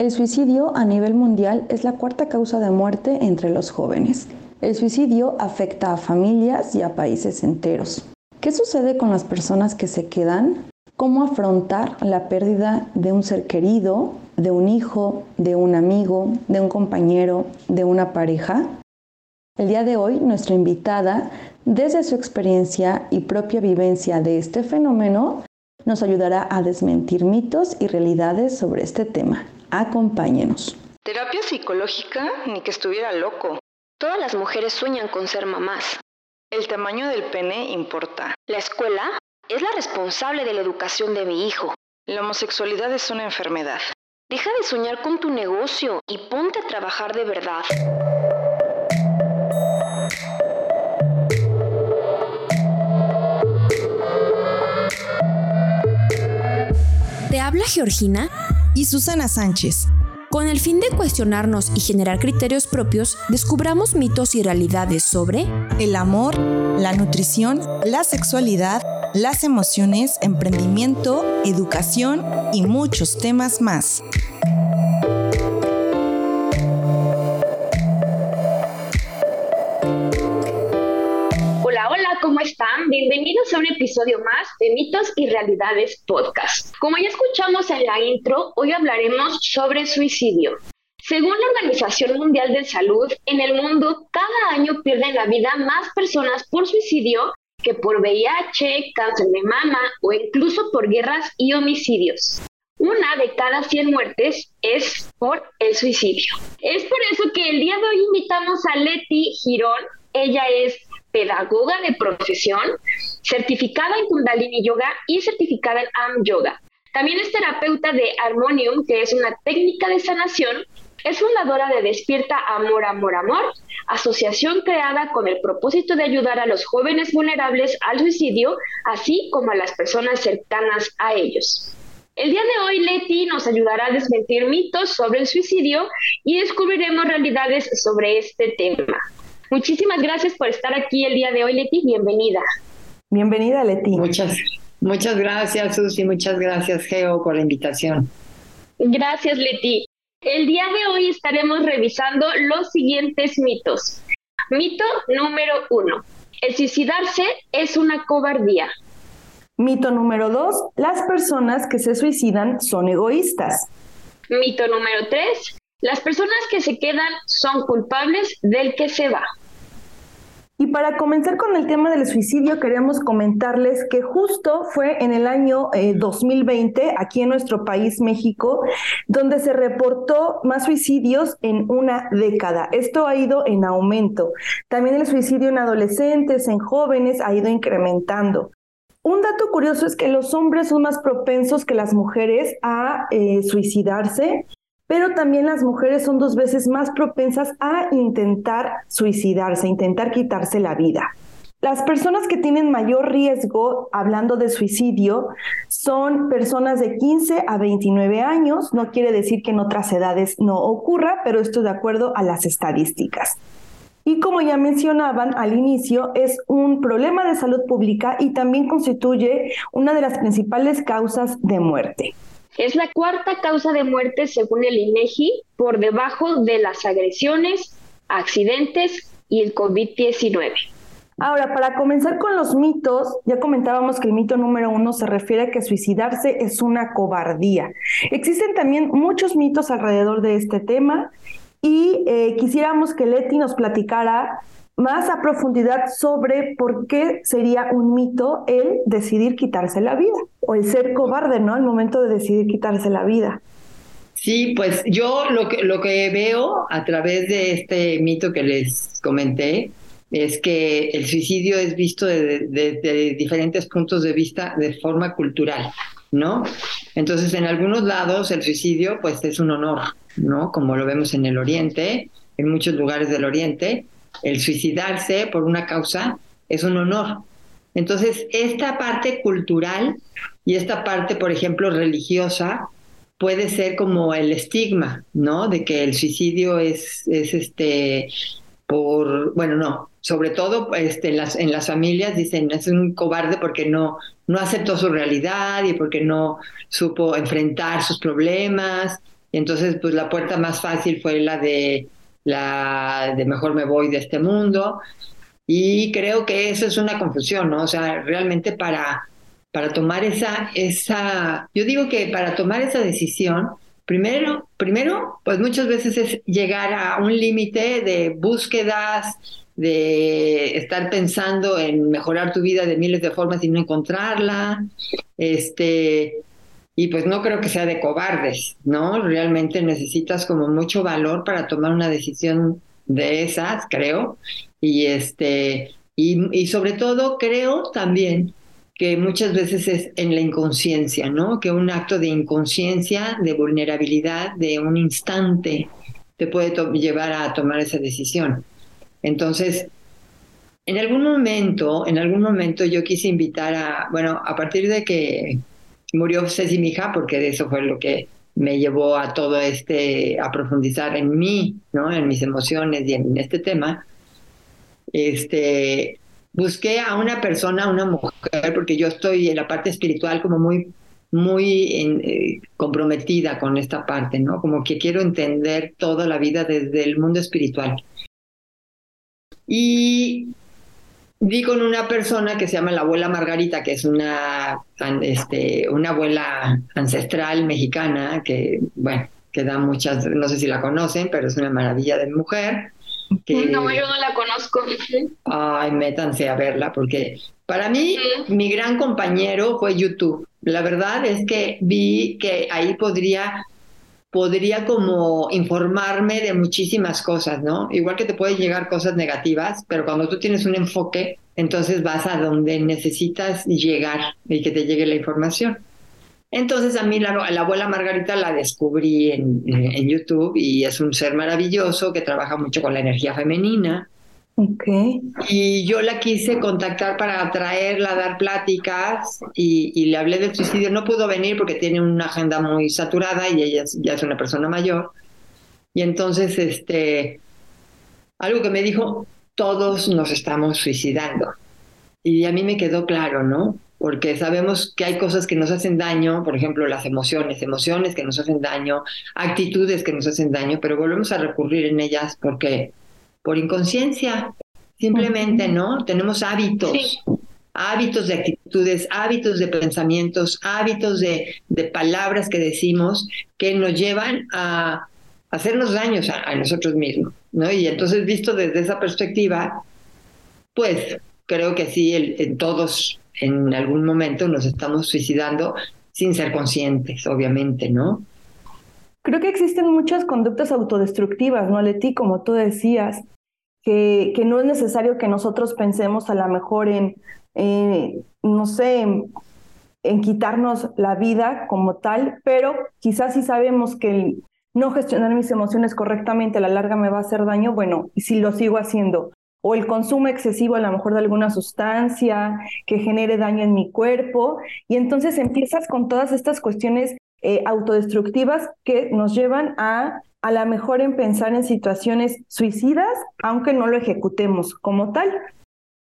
El suicidio a nivel mundial es la cuarta causa de muerte entre los jóvenes. El suicidio afecta a familias y a países enteros. ¿Qué sucede con las personas que se quedan? ¿Cómo afrontar la pérdida de un ser querido, de un hijo, de un amigo, de un compañero, de una pareja? El día de hoy, nuestra invitada, desde su experiencia y propia vivencia de este fenómeno, nos ayudará a desmentir mitos y realidades sobre este tema. Acompáñenos. Terapia psicológica, ni que estuviera loco. Todas las mujeres sueñan con ser mamás. El tamaño del pene importa. La escuela es la responsable de la educación de mi hijo. La homosexualidad es una enfermedad. Deja de soñar con tu negocio y ponte a trabajar de verdad. Te habla Georgina y Susana Sánchez. Con el fin de cuestionarnos y generar criterios propios, descubramos mitos y realidades sobre el amor, la nutrición, la sexualidad, las emociones, emprendimiento, educación y muchos temas más. ¿Cómo están? Bienvenidos a un episodio más de Mitos y Realidades Podcast. Como ya escuchamos en la intro, hoy hablaremos sobre suicidio. Según la Organización Mundial de Salud, en el mundo cada año pierden la vida más personas por suicidio que por VIH, cáncer de mama o incluso por guerras y homicidios. Una de cada 100 muertes es por el suicidio. Es por eso que el día de hoy invitamos a Leti Girón. Ella es pedagoga de profesión, certificada en Kundalini Yoga y certificada en Am Yoga. También es terapeuta de Harmonium, que es una técnica de sanación. Es fundadora de Despierta Amor, Amor, Amor, asociación creada con el propósito de ayudar a los jóvenes vulnerables al suicidio, así como a las personas cercanas a ellos. El día de hoy, Leti nos ayudará a desmentir mitos sobre el suicidio y descubriremos realidades sobre este tema. Muchísimas gracias por estar aquí el día de hoy, Leti. Bienvenida. Bienvenida, Leti. Muchas, muchas gracias, Susi. Muchas gracias, Geo, por la invitación. Gracias, Leti. El día de hoy estaremos revisando los siguientes mitos. Mito número uno. El suicidarse es una cobardía. Mito número dos. Las personas que se suicidan son egoístas. Mito número tres. Las personas que se quedan son culpables del que se va. Y para comenzar con el tema del suicidio, queremos comentarles que justo fue en el año 2020, eh, aquí en nuestro país, México, donde se reportó más suicidios en una década. Esto ha ido en aumento. También el suicidio en adolescentes, en jóvenes, ha ido incrementando. Un dato curioso es que los hombres son más propensos que las mujeres a eh, suicidarse pero también las mujeres son dos veces más propensas a intentar suicidarse, intentar quitarse la vida. Las personas que tienen mayor riesgo, hablando de suicidio, son personas de 15 a 29 años. No quiere decir que en otras edades no ocurra, pero esto de acuerdo a las estadísticas. Y como ya mencionaban al inicio, es un problema de salud pública y también constituye una de las principales causas de muerte. Es la cuarta causa de muerte según el INEGI, por debajo de las agresiones, accidentes y el COVID-19. Ahora, para comenzar con los mitos, ya comentábamos que el mito número uno se refiere a que suicidarse es una cobardía. Existen también muchos mitos alrededor de este tema y eh, quisiéramos que Leti nos platicara más a profundidad sobre por qué sería un mito el decidir quitarse la vida o el ser cobarde, ¿no? Al momento de decidir quitarse la vida. Sí, pues yo lo que, lo que veo a través de este mito que les comenté es que el suicidio es visto de, diferentes puntos de vista de forma cultural, ¿no? Entonces, en algunos lados el suicidio pues es un honor, ¿no? Como lo vemos en el Oriente, en muchos lugares del Oriente, el suicidarse por una causa es un honor. Entonces, esta parte cultural y esta parte, por ejemplo, religiosa, puede ser como el estigma, ¿no? De que el suicidio es, es este, por, bueno, no, sobre todo este, en, las, en las familias dicen, es un cobarde porque no, no aceptó su realidad y porque no supo enfrentar sus problemas entonces, pues la puerta más fácil fue la de la de mejor me voy de este mundo. Y creo que eso es una confusión, ¿no? O sea, realmente para, para tomar esa, esa, yo digo que para tomar esa decisión, primero, primero, pues muchas veces es llegar a un límite de búsquedas, de estar pensando en mejorar tu vida de miles de formas y no encontrarla, este, y pues no creo que sea de cobardes, ¿no? Realmente necesitas como mucho valor para tomar una decisión de esas, creo, y este, y, sobre todo creo también que muchas veces es en la inconsciencia, ¿no? Que un acto de inconsciencia, de vulnerabilidad, de un instante, te puede llevar a tomar esa decisión. Entonces, en algún momento, en algún momento yo quise invitar a, bueno, a partir de que murió Ceci mi hija, porque de eso fue lo que me llevó a todo este, a profundizar en mí, ¿no? En mis emociones y en este tema. Este, busqué a una persona, una mujer, porque yo estoy en la parte espiritual como muy, muy eh, comprometida con esta parte, ¿no? Como que quiero entender toda la vida desde el mundo espiritual. Y vi con una persona que se llama la abuela Margarita, que es una, este, una abuela ancestral mexicana que, bueno, que da muchas, no sé si la conocen, pero es una maravilla de mujer. Que, no, yo no la conozco. Ay, métanse a verla, porque para mí mi gran compañero fue YouTube. La verdad es que vi que ahí podría podría como informarme de muchísimas cosas, ¿no? Igual que te pueden llegar cosas negativas, pero cuando tú tienes un enfoque, entonces vas a donde necesitas llegar y que te llegue la información. Entonces a mí la, abuela Margarita la descubrí en, en, YouTube y es un ser maravilloso que trabaja mucho con la energía femenina Okay. Y yo la quise contactar para traerla dar pláticas y, le hablé del suicidio. No pudo venir porque tiene una agenda muy saturada y ella ya es una persona mayor. Y entonces, este, algo que me dijo, todos nos estamos suicidando. Y a mí me quedó claro, ¿no? Porque sabemos que hay cosas que nos hacen daño, por ejemplo, las emociones, emociones que nos hacen daño, actitudes que nos hacen daño, pero volvemos a recurrir en ellas porque por inconsciencia, simplemente, ¿no? Tenemos hábitos, hábitos de actitudes, hábitos de pensamientos, hábitos de, de, palabras que decimos que nos llevan a hacernos daños a, nosotros mismos, ¿no? Y entonces, visto desde esa perspectiva, pues creo que sí, en todos en algún momento nos estamos suicidando sin ser conscientes, obviamente, ¿no? Creo que existen muchas conductas autodestructivas, ¿no, Leti? Como tú decías, que, que no es necesario que nosotros pensemos a lo mejor en, no sé, en, quitarnos la vida como tal, pero quizás si sabemos que el no gestionar mis emociones correctamente a la larga me va a hacer daño, bueno, si lo sigo haciendo, o el consumo excesivo a lo mejor de alguna sustancia que genere daño en mi cuerpo, y entonces empiezas con todas estas cuestiones eh, autodestructivas que nos llevan a a lo mejor en pensar en situaciones suicidas, aunque no lo ejecutemos como tal.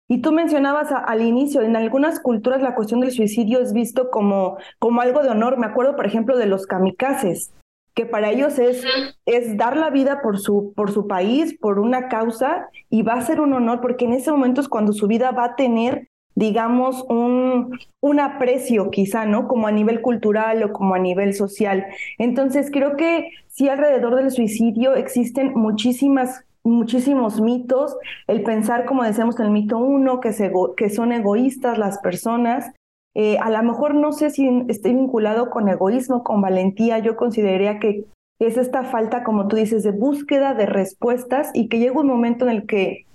Y tú mencionabas al inicio, en algunas culturas la cuestión del suicidio es visto como, como algo de honor. Me acuerdo, por ejemplo, de los kamikazes, que para ellos es, es dar la vida por su, por su país, por una causa, y va a ser un honor, porque en ese momento es cuando su vida va a tener digamos, un, un aprecio quizá, ¿no? Como a nivel cultural o como a nivel social. Entonces, creo que sí alrededor del suicidio existen muchísimas muchísimos mitos, el pensar, como decíamos en el mito uno, que, se, que son egoístas las personas, eh, a lo mejor no sé si esté vinculado con egoísmo, con valentía, yo consideraría que es esta falta, como tú dices, de búsqueda de respuestas y que llega un momento en el que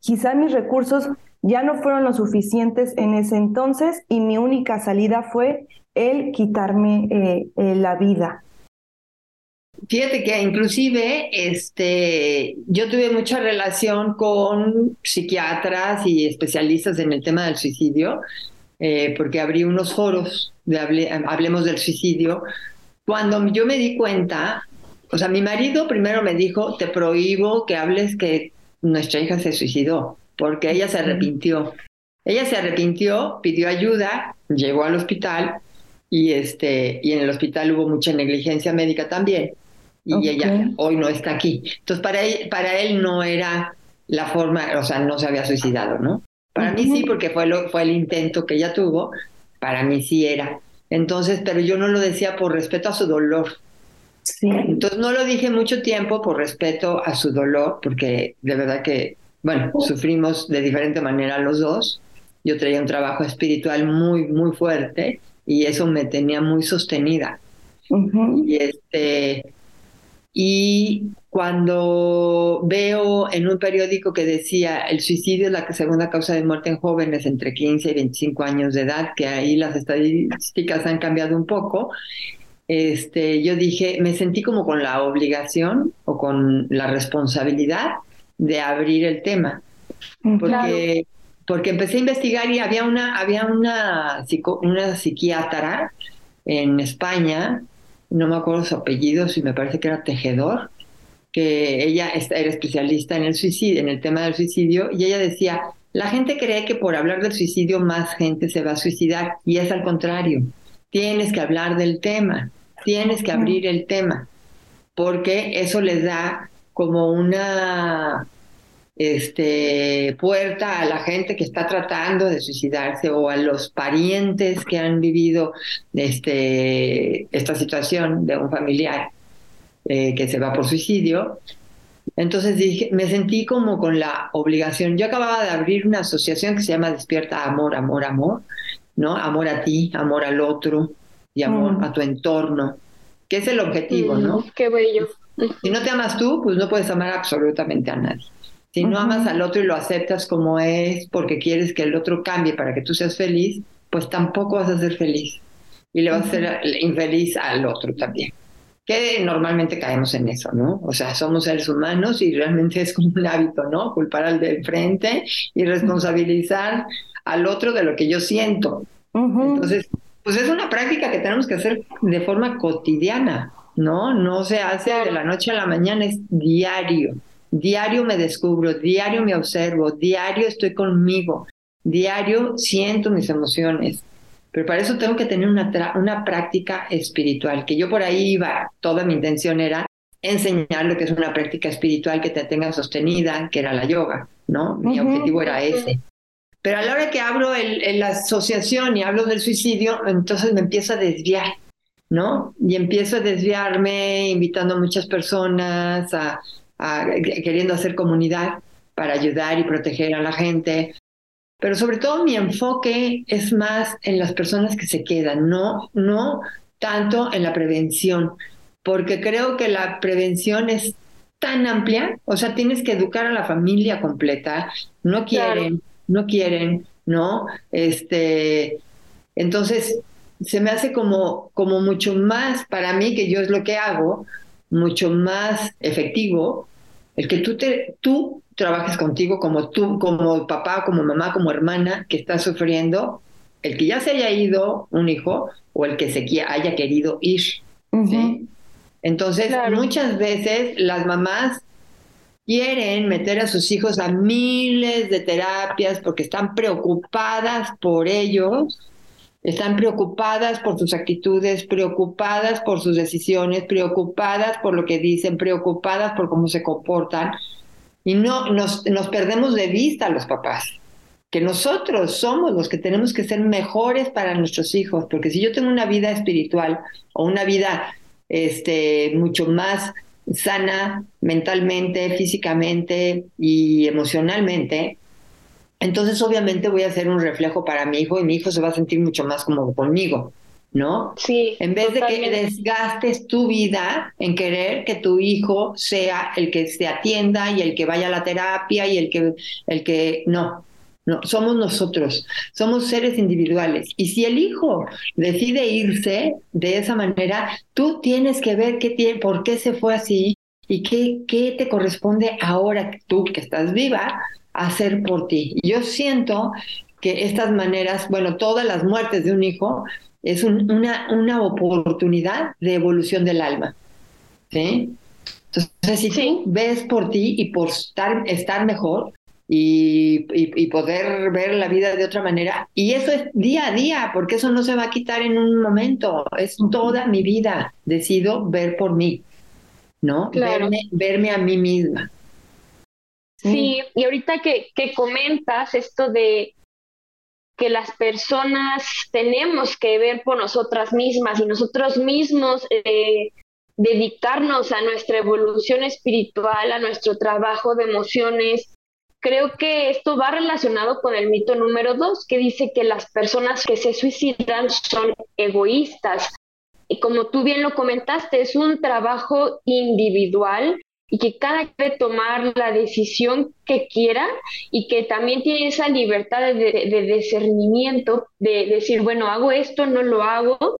quizá mis recursos ya no fueron lo suficientes en ese entonces y mi única salida fue el quitarme eh, eh, la vida. Fíjate que inclusive este, yo tuve mucha relación con psiquiatras y especialistas en el tema del suicidio, eh, porque abrí unos foros de Hablemos del Suicidio. Cuando yo me di cuenta, o sea, mi marido primero me dijo, te prohíbo que hables que nuestra hija se suicidó porque ella se arrepintió. Ella se arrepintió, pidió ayuda, llegó al hospital y este y en el hospital hubo mucha negligencia médica también y ella hoy no está aquí. Entonces para él, para él no era la forma, o sea, no se había suicidado, ¿no? Para mí sí, porque fue, lo, fue el intento que ella tuvo, para mí sí era. Entonces, pero yo no lo decía por respeto a su dolor. Sí. Entonces no lo dije mucho tiempo por respeto a su dolor, porque de verdad que, bueno, sufrimos de diferente manera los dos. Yo traía un trabajo espiritual muy, muy fuerte y eso me tenía muy sostenida. Y este, y cuando veo en un periódico que decía el suicidio es la segunda causa de muerte en jóvenes entre 15 y 25 años de edad, que ahí las estadísticas han cambiado un poco, este, yo dije, me sentí como con la obligación o con la responsabilidad de abrir el tema. Mm, porque, porque empecé a investigar y había una, había una, una psiquiatra en España no me acuerdo su apellido, si me parece que era Tejedor, que ella era especialista en el suicidio, en el tema del suicidio, y ella decía, la gente cree que por hablar del suicidio más gente se va a suicidar, y es al contrario. Tienes que hablar del tema, tienes que abrir el tema, porque eso les da como una este, puerta a la gente que está tratando de suicidarse o a los parientes que han vivido este, esta situación de un familiar eh, que se va por suicidio. Entonces dije, me sentí como con la obligación. Yo acababa de abrir una asociación que se llama Despierta Amor, Amor, Amor, ¿no? Amor a ti, amor al otro y amor mm. a tu entorno, que es el objetivo, ¿no? Mm, qué bello. Si no te amas tú, pues no puedes amar absolutamente a nadie. Si no amas al otro y lo aceptas como es porque quieres que el otro cambie para que tú seas feliz, pues tampoco vas a ser feliz. Y le vas a hacer infeliz al otro también. Que normalmente caemos en eso, ¿no? O sea, somos seres humanos y realmente es como un hábito, ¿no? Culpar al del frente y responsabilizar al otro de lo que yo siento. Entonces, pues es una práctica que tenemos que hacer de forma cotidiana, ¿no? No se hace de la noche a la mañana, es diario. Diario me descubro, diario me observo, diario estoy conmigo, diario siento mis emociones. Pero para eso tengo que tener una, una práctica espiritual, que yo por ahí iba, toda mi intención era enseñar lo que es una práctica espiritual que te tenga sostenida, que era la yoga, ¿no? Mi objetivo era ese. Pero a la hora que abro el, la asociación y hablo del suicidio, entonces me empiezo a desviar, ¿no? Y empiezo a desviarme invitando a muchas personas a queriendo hacer comunidad para ayudar y proteger a la gente. Pero sobre todo mi enfoque es más en las personas que se quedan, no, no tanto en la prevención, porque creo que la prevención es tan amplia, o sea, tienes que educar a la familia completa, no quieren, no quieren, ¿no? Este, entonces, se me hace como, como mucho más para mí, que yo es lo que hago, mucho más efectivo el que tú, te, tú trabajes contigo como tú, como papá, como mamá, como hermana que está sufriendo, el que ya se haya ido un hijo o el que se haya querido ir. Entonces, muchas veces las mamás quieren meter a sus hijos a miles de terapias porque están preocupadas por ellos están preocupadas por sus actitudes, preocupadas por sus decisiones, preocupadas por lo que dicen, preocupadas por cómo se comportan. Y no nos, perdemos de vista a los papás, que nosotros somos los que tenemos que ser mejores para nuestros hijos, porque si yo tengo una vida espiritual o una vida este, mucho más sana mentalmente, físicamente y emocionalmente, entonces obviamente voy a hacer un reflejo para mi hijo y mi hijo se va a sentir mucho más como conmigo, ¿no? Sí. En vez de que desgastes tu vida en querer que tu hijo sea el que se atienda y el que vaya a la terapia y el que, el que, no. No, somos nosotros, somos seres individuales. Y si el hijo decide irse de esa manera, tú tienes que ver qué tiene, por qué se fue así y qué, qué te corresponde ahora tú que estás viva hacer por ti. Yo siento que estas maneras, bueno, todas las muertes de un hijo es una, una oportunidad de evolución del alma. ¿sí? Entonces, si tú ves por ti y por estar, estar mejor, y, y, poder ver la vida de otra manera. Y eso es día a día, porque eso no se va a quitar en un momento, es toda mi vida. Decido ver por mí, ¿no? Verme, verme a mí misma. Sí, y ahorita que, que comentas esto de que las personas tenemos que ver por nosotras mismas y nosotros mismos eh, dedicarnos a nuestra evolución espiritual, a nuestro trabajo de emociones. Creo que esto va relacionado con el mito número dos, que dice que las personas que se suicidan son egoístas. Y como tú bien lo comentaste, es un trabajo individual y que cada debe tomar la decisión que quiera y que también tiene esa libertad de, de, discernimiento, de decir, bueno, hago esto, no lo hago,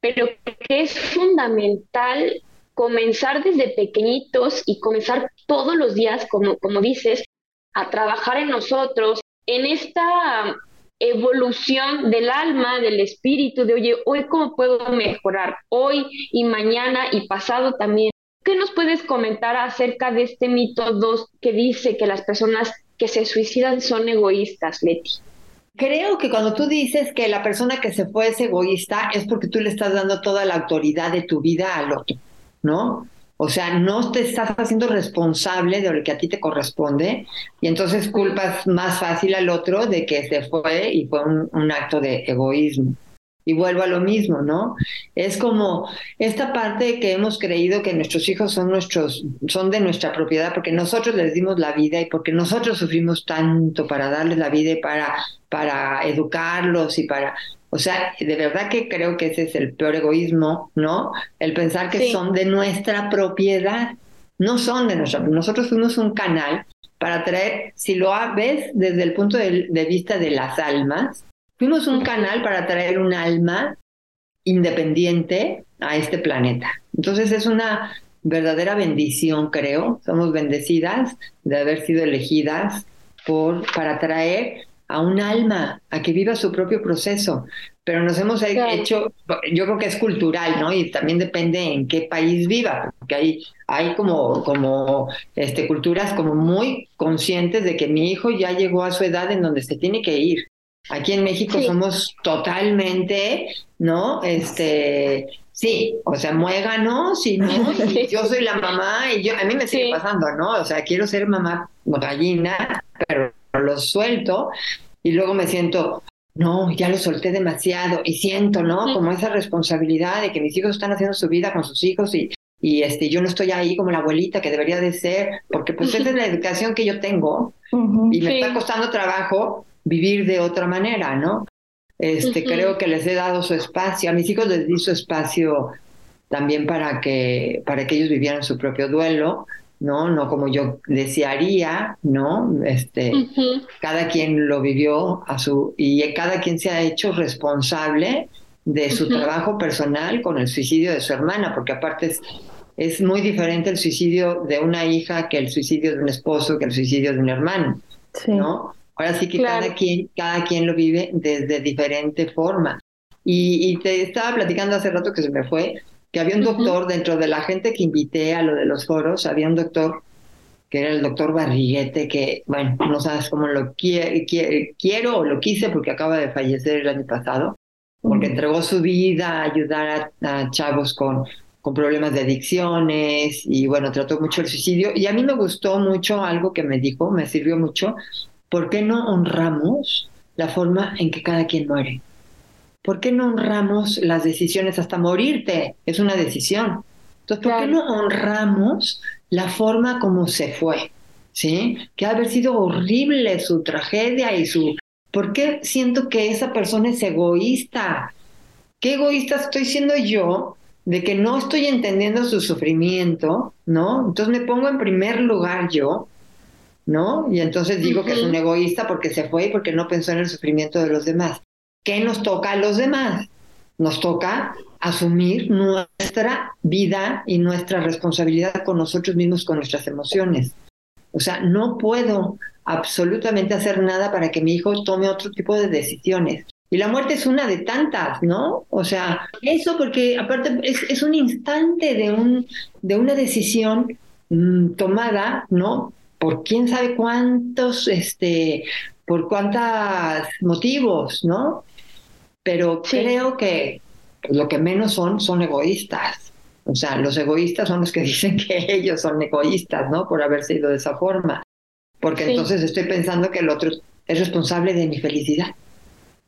pero que es fundamental comenzar desde pequeñitos y comenzar todos los días, como, como dices, a trabajar en nosotros, en esta evolución del alma, del espíritu, de, oye, hoy cómo puedo mejorar, hoy y mañana y pasado también. ¿Qué nos puedes comentar acerca de este mito 2 que dice que las personas que se suicidan son egoístas, Leti? Creo que cuando tú dices que la persona que se fue es egoísta es porque tú le estás dando toda la autoridad de tu vida al otro, ¿no? O sea, no te estás haciendo responsable de lo que a ti te corresponde y entonces culpas más fácil al otro de que se fue y fue un acto de egoísmo y vuelvo a lo mismo, ¿no? Es como esta parte que hemos creído que nuestros hijos son nuestros, son de nuestra propiedad porque nosotros les dimos la vida y porque nosotros sufrimos tanto para darles la vida y para, para educarlos y para, o sea, de verdad que creo que ese es el peor egoísmo, ¿no? El pensar que son de nuestra propiedad, no son de nuestra, nosotros fuimos un canal para traer, si lo ves desde el punto de vista de las almas, Fuimos un canal para traer un alma independiente a este planeta. Entonces es una verdadera bendición, creo. Somos bendecidas de haber sido elegidas por, para traer a un alma a que viva su propio proceso. Pero nos hemos hecho, yo creo que es cultural, ¿no? Y también depende en qué país viva, porque hay, hay como, como este, culturas como muy conscientes de que mi hijo ya llegó a su edad en donde se tiene que ir. Aquí en México somos totalmente, ¿no? Este, sí, o sea, muéganos y no, yo soy la mamá y yo, a mí me sigue pasando, ¿no? O sea, quiero ser mamá gallina, pero lo suelto y luego me siento, no, ya lo solté demasiado y siento, ¿no? Como esa responsabilidad de que mis hijos están haciendo su vida con sus hijos y, y este, yo no estoy ahí como la abuelita que debería de ser, porque pues esa es la educación que yo tengo y me está costando trabajo vivir de otra manera, ¿no? Este, Creo que les he dado su espacio, a mis hijos les di su espacio también para que, para que ellos vivieran su propio duelo, ¿no? No como yo desearía, ¿no? Este, Cada quien lo vivió a su, y cada quien se ha hecho responsable de su trabajo personal con el suicidio de su hermana, porque aparte es, es muy diferente el suicidio de una hija que el suicidio de un esposo, que el suicidio de un hermano, ¿no? Ahora sí que cada, quien, cada quien lo vive desde diferente forma. Y, te estaba platicando hace rato que se me fue, que había un doctor dentro de la gente que invité a lo de los foros, había un doctor que era el doctor Barriguete, que, bueno, no sabes cómo lo quiero o lo quise porque acaba de fallecer el año pasado, porque entregó su vida a ayudar a, chavos con, con problemas de adicciones y bueno, trató mucho el suicidio. Y a mí me gustó mucho algo que me dijo, me sirvió mucho, ¿por qué no honramos la forma en que cada quien muere? ¿Por qué no honramos las decisiones hasta morirte? Es una decisión. Entonces, ¿por qué no honramos la forma como se fue? ¿Sí? Que ha haber sido horrible su tragedia y su... ¿Por qué siento que esa persona es egoísta? ¿Qué egoísta estoy siendo yo de que no estoy entendiendo su sufrimiento, ¿no? Entonces me pongo en primer lugar yo ¿no? Y entonces digo que es un egoísta porque se fue y porque no pensó en el sufrimiento de los demás. ¿Qué nos toca a los demás? Nos toca asumir nuestra vida y nuestra responsabilidad con nosotros mismos, con nuestras emociones. O sea, no puedo absolutamente hacer nada para que mi hijo tome otro tipo de decisiones. Y la muerte es una de tantas, ¿no? O sea, eso porque aparte es, un instante de, un, de una decisión mm, tomada, ¿no? Por quién sabe cuántos, este, por cuántos motivos, ¿no? Pero creo que lo que menos son son egoístas. O sea, los egoístas son los que dicen que ellos son egoístas, ¿no? Por haber sido de esa forma. Porque entonces estoy pensando que el otro es responsable de mi felicidad.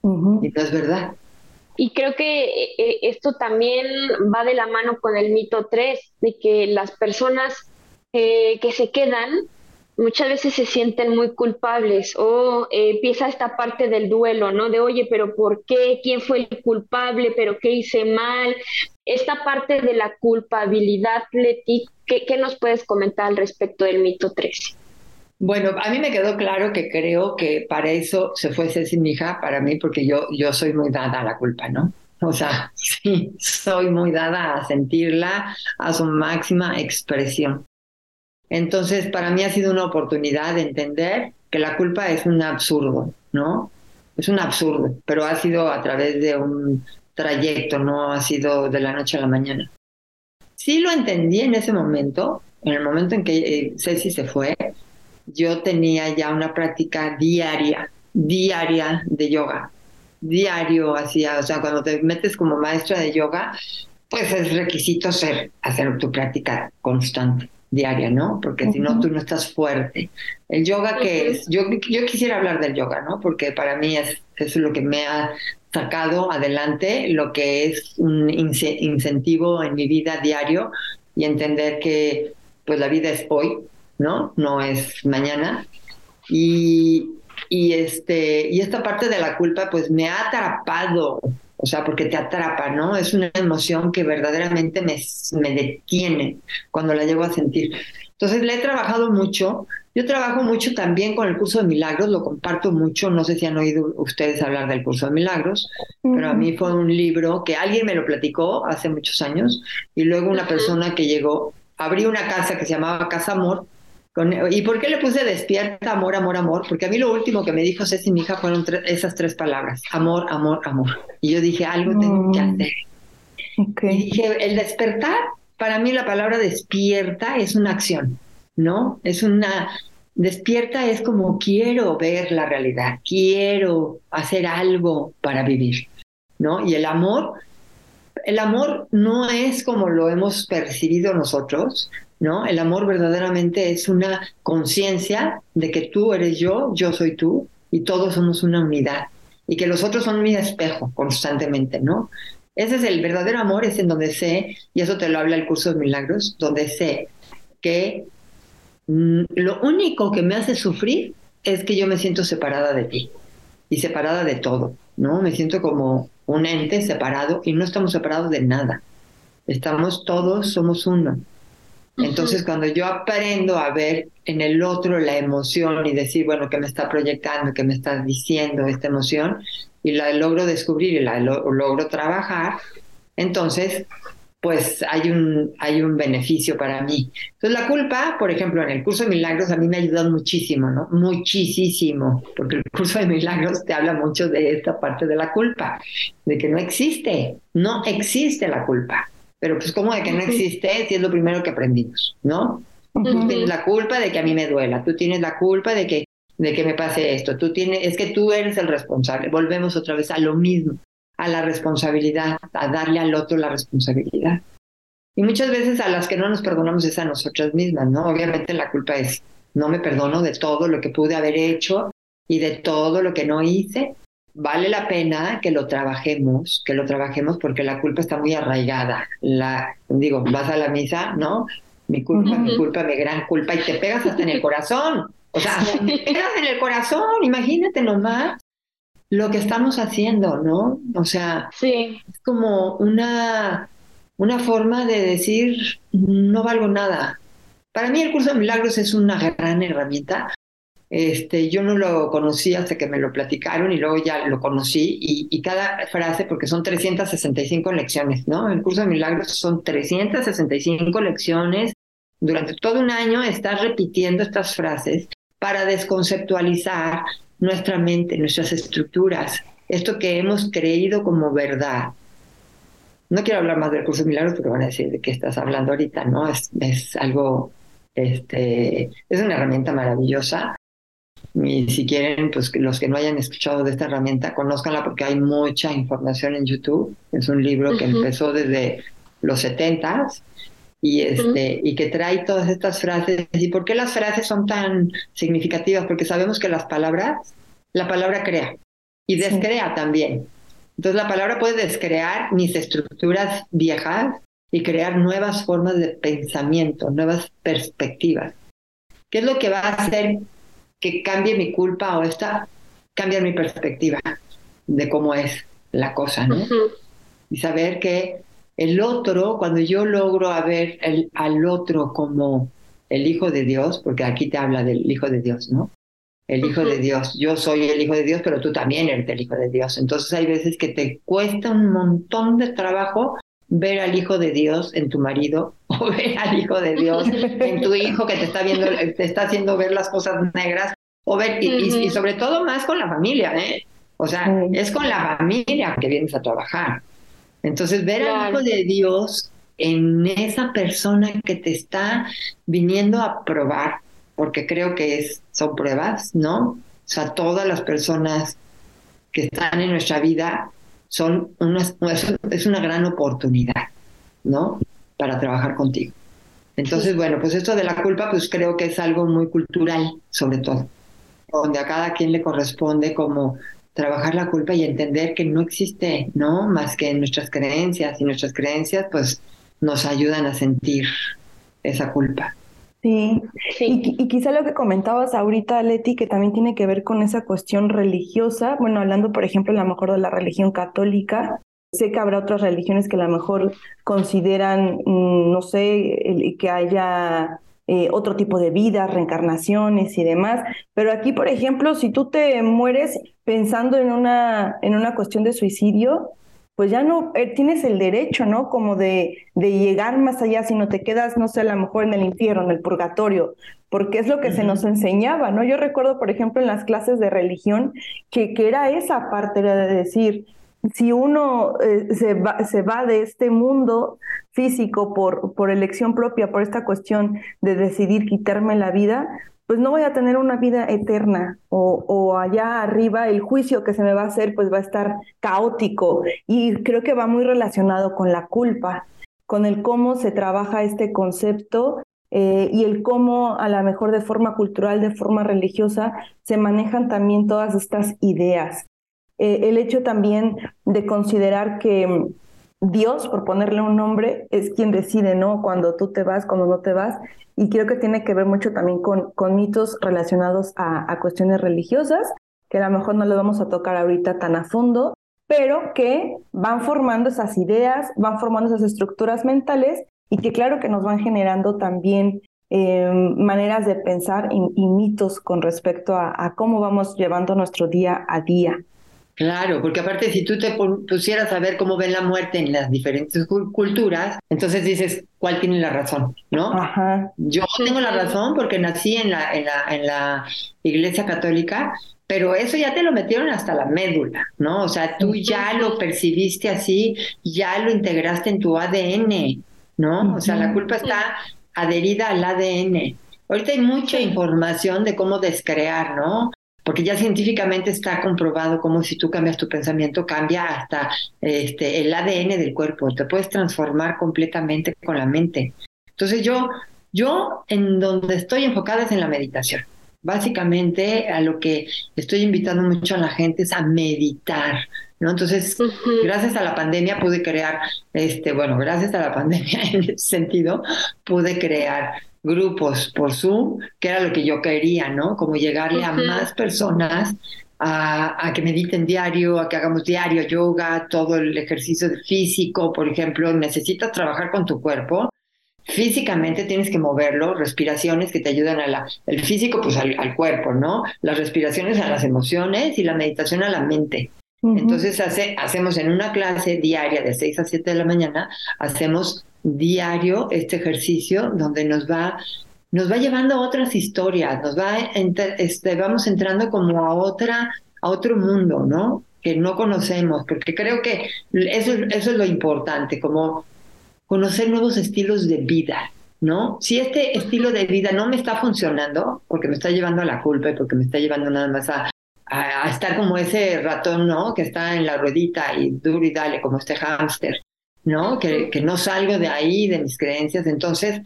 Y no es verdad. Y creo que eh, esto también va de la mano con el mito 3, de que las personas eh, que se quedan muchas veces se sienten muy culpables o eh, empieza esta parte del duelo, ¿no? De, oye, pero ¿por qué? ¿Quién fue el culpable? ¿Pero qué hice mal? Esta parte de la culpabilidad, Leti, ¿qué, qué nos puedes comentar al respecto del mito 3? Bueno, a mí me quedó claro que creo que para eso se fue Ceci, mi hija, para mí, porque yo, yo soy muy dada a la culpa, ¿no? O sea, sí, soy muy dada a sentirla a su máxima expresión. Entonces, para mí ha sido una oportunidad de entender que la culpa es un absurdo, ¿no? Es un absurdo, pero ha sido a través de un trayecto, no ha sido de la noche a la mañana. Sí lo entendí en ese momento, en el momento en que eh, Ceci se fue, yo tenía ya una práctica diaria, diaria de yoga. Diario hacía, o sea, cuando te metes como maestra de yoga, pues es requisito ser, hacer tu práctica constante, diaria, ¿no? Porque si no, tú no estás fuerte. El yoga que es, yo, yo quisiera hablar del yoga, ¿no? Porque para mí es, es lo que me ha sacado adelante, lo que es un incentivo en mi vida diario y entender que pues la vida es hoy, ¿no? No es mañana. Y, y, este, y esta parte de la culpa, pues me ha atrapado, o sea, porque te atrapa, ¿no? Es una emoción que verdaderamente me, me detiene cuando la llego a sentir. Entonces, le he trabajado mucho. Yo trabajo mucho también con el curso de milagros, lo comparto mucho. No sé si han oído ustedes hablar del curso de milagros, pero a mí fue un libro que alguien me lo platicó hace muchos años y luego una persona que llegó, abrió una casa que se llamaba Casa Amor ¿Y por qué le puse despierta, amor, amor, amor? Porque a mí lo último que me dijo Ceci, mi hija, fueron esas tres palabras, amor, amor, amor. Y yo dije, algo tengo que hacer. Y dije, el despertar, para mí la palabra despierta es una acción, ¿no? Es una, despierta es como quiero ver la realidad, quiero hacer algo para vivir, ¿no? Y el amor, el amor no es como lo hemos percibido nosotros, ¿no? El amor verdaderamente es una conciencia de que tú eres yo, yo soy tú y todos somos una unidad y que los otros son mi espejo constantemente, ¿no? Ese es el verdadero amor, es en donde sé, y eso te lo habla el curso de milagros, donde sé que mm, lo único que me hace sufrir es que yo me siento separada de ti y separada de todo, ¿no? Me siento como un ente separado y no estamos separados de nada. Estamos todos, somos uno. Entonces, cuando yo aprendo a ver en el otro la emoción y decir, bueno, ¿qué me está proyectando? ¿Qué me está diciendo esta emoción? Y la logro descubrir y la logro trabajar, entonces, pues hay un, hay un beneficio para mí. Entonces, la culpa, por ejemplo, en el curso de milagros a mí me ha ayudado muchísimo, ¿no? Muchísimo, porque el curso de milagros te habla mucho de esta parte de la culpa, de que no existe, no existe la culpa. Pero pues como de que no existe, si es lo primero que aprendimos, ¿no? Tú tienes la culpa de que a mí me duela, tú tienes la culpa de que, de que me pase esto, tú tienes, es que tú eres el responsable. Volvemos otra vez a lo mismo, a la responsabilidad, a darle al otro la responsabilidad. Y muchas veces a las que no nos perdonamos es a nosotras mismas, ¿no? Obviamente la culpa es, no me perdono de todo lo que pude haber hecho y de todo lo que no hice vale la pena que lo trabajemos, que lo trabajemos porque la culpa está muy arraigada. La, digo, vas a la misa, ¿no? Mi culpa, mi culpa, mi gran culpa, y te pegas hasta en el corazón. O sea, te pegas en el corazón, imagínate nomás lo que estamos haciendo, ¿no? O sea, sí. es como una, una forma de decir, no valgo nada. Para mí el curso de milagros es una gran herramienta este, yo no lo conocí hasta que me lo platicaron y luego ya lo conocí y, cada frase, porque son 365 lecciones, ¿no? El curso de milagros son 365 lecciones. Durante todo un año estás repitiendo estas frases para desconceptualizar nuestra mente, nuestras estructuras, esto que hemos creído como verdad. No quiero hablar más del curso de milagros porque van a decir de qué estás hablando ahorita, ¿no? Es, es algo Este, es una herramienta maravillosa. Y si quieren, pues los que no hayan escuchado de esta herramienta, conózcanla porque hay mucha información en YouTube. Es un libro que empezó desde los setentas y este y que trae todas estas frases. ¿Y por qué las frases son tan significativas? Porque sabemos que las palabras, la palabra crea y descrea también. Entonces la palabra puede descrear mis estructuras viejas y crear nuevas formas de pensamiento, nuevas perspectivas. ¿Qué es lo que va a hacer que cambie mi culpa o esta? Cambiar mi perspectiva de cómo es la cosa, ¿no? Y saber que el otro, cuando yo logro ver el, al otro como el Hijo de Dios, porque aquí te habla del Hijo de Dios, ¿no? El Hijo de Dios. Yo soy el Hijo de Dios, pero tú también eres el Hijo de Dios. Entonces hay veces que te cuesta un montón de trabajo ver al Hijo de Dios en tu marido o ver al Hijo de Dios en tu hijo que te está viendo, te está haciendo ver las cosas negras o ver, y, sobre todo más con la familia, ¿eh? O sea, es con la familia que vienes a trabajar. Entonces, ver al Hijo de Dios en esa persona que te está viniendo a probar, porque creo que es, son pruebas, ¿no? O sea, todas las personas que están en nuestra vida son una, es una gran oportunidad, ¿no? Para trabajar contigo. Entonces, bueno, pues esto de la culpa, pues creo que es algo muy cultural, sobre todo, donde a cada quien le corresponde como trabajar la culpa y entender que no existe, ¿no? Más que nuestras creencias y nuestras creencias pues nos ayudan a sentir esa culpa. Sí, Y, y, quizá lo que comentabas ahorita, Leti, que también tiene que ver con esa cuestión religiosa, bueno, hablando por ejemplo a lo mejor de la religión católica, sé que habrá otras religiones que a lo mejor consideran, mm, no sé, que haya eh, otro tipo de vida, reencarnaciones y demás. Pero aquí, por ejemplo, si tú te mueres pensando en una, en una cuestión de suicidio, pues ya no eh, tienes el derecho, ¿no? Como de, de llegar más allá, si no te quedas, no sé, a lo mejor en el infierno, en el purgatorio, porque es lo que se nos enseñaba, ¿no? Yo recuerdo, por ejemplo, en las clases de religión, que, que era esa parte, era de decir, si uno eh, se, va, se, va, de este mundo físico por, por elección propia, por esta cuestión de decidir quitarme la vida, pues no voy a tener una vida eterna o, o, allá arriba el juicio que se me va a hacer pues va a estar caótico y creo que va muy relacionado con la culpa, con el cómo se trabaja este concepto eh, y el cómo a lo mejor de forma cultural, de forma religiosa, se manejan también todas estas ideas. Eh, el hecho también de considerar que Dios, por ponerle un nombre, es quien decide, ¿no? Cuando tú te vas, cuando no te vas. Y creo que tiene que ver mucho también con, mitos relacionados a, cuestiones religiosas, que a lo mejor no le vamos a tocar ahorita tan a fondo, pero que van formando esas ideas, van formando esas estructuras mentales y que claro que nos van generando también eh, maneras de pensar y, mitos con respecto a cómo vamos llevando nuestro día a día. Claro, porque aparte si tú te pusieras a ver cómo ven la muerte en las diferentes culturas, entonces dices, ¿cuál tiene la razón? ¿No? Ajá. Yo tengo la razón porque nací en la, en la, en la iglesia católica, pero eso ya te lo metieron hasta la médula, ¿no? O sea, tú ya lo percibiste así, ya lo integraste en tu ADN, ¿no? O sea, la culpa está adherida al ADN. Ahorita hay mucha información de cómo descrear, ¿no? Porque ya científicamente está comprobado cómo si tú cambias tu pensamiento cambia hasta este, el ADN del cuerpo, te puedes transformar completamente con la mente. Entonces yo, yo en donde estoy enfocada es en la meditación. Básicamente a lo que estoy invitando mucho a la gente es a meditar, ¿no? Entonces, gracias a la pandemia pude crear, este, bueno, gracias a la pandemia en ese sentido, pude crear grupos por Zoom, que era lo que yo quería, ¿no? Como llegarle a más personas a, que mediten diario, a que hagamos diario yoga, todo el ejercicio físico, por ejemplo, necesitas trabajar con tu cuerpo. Físicamente tienes que moverlo, respiraciones que te ayudan a la, el físico pues al, cuerpo, ¿no? Las respiraciones a las emociones y la meditación a la mente. Entonces hace, hacemos en una clase diaria de 6 a 7 de la mañana, hacemos diario este ejercicio donde nos va nos va llevando a otras historias, nos va este, vamos entrando como a otra a otro mundo, ¿no? Que no conocemos, porque creo que eso, eso es lo importante, como conocer nuevos estilos de vida, ¿no? Si este estilo de vida no me está funcionando, porque me está llevando a la culpa y porque me está llevando nada más a, a, estar como ese ratón, ¿no? Que está en la ruedita y duro y dale, como este hámster, ¿no? Que, que no salgo de ahí, de mis creencias. Entonces,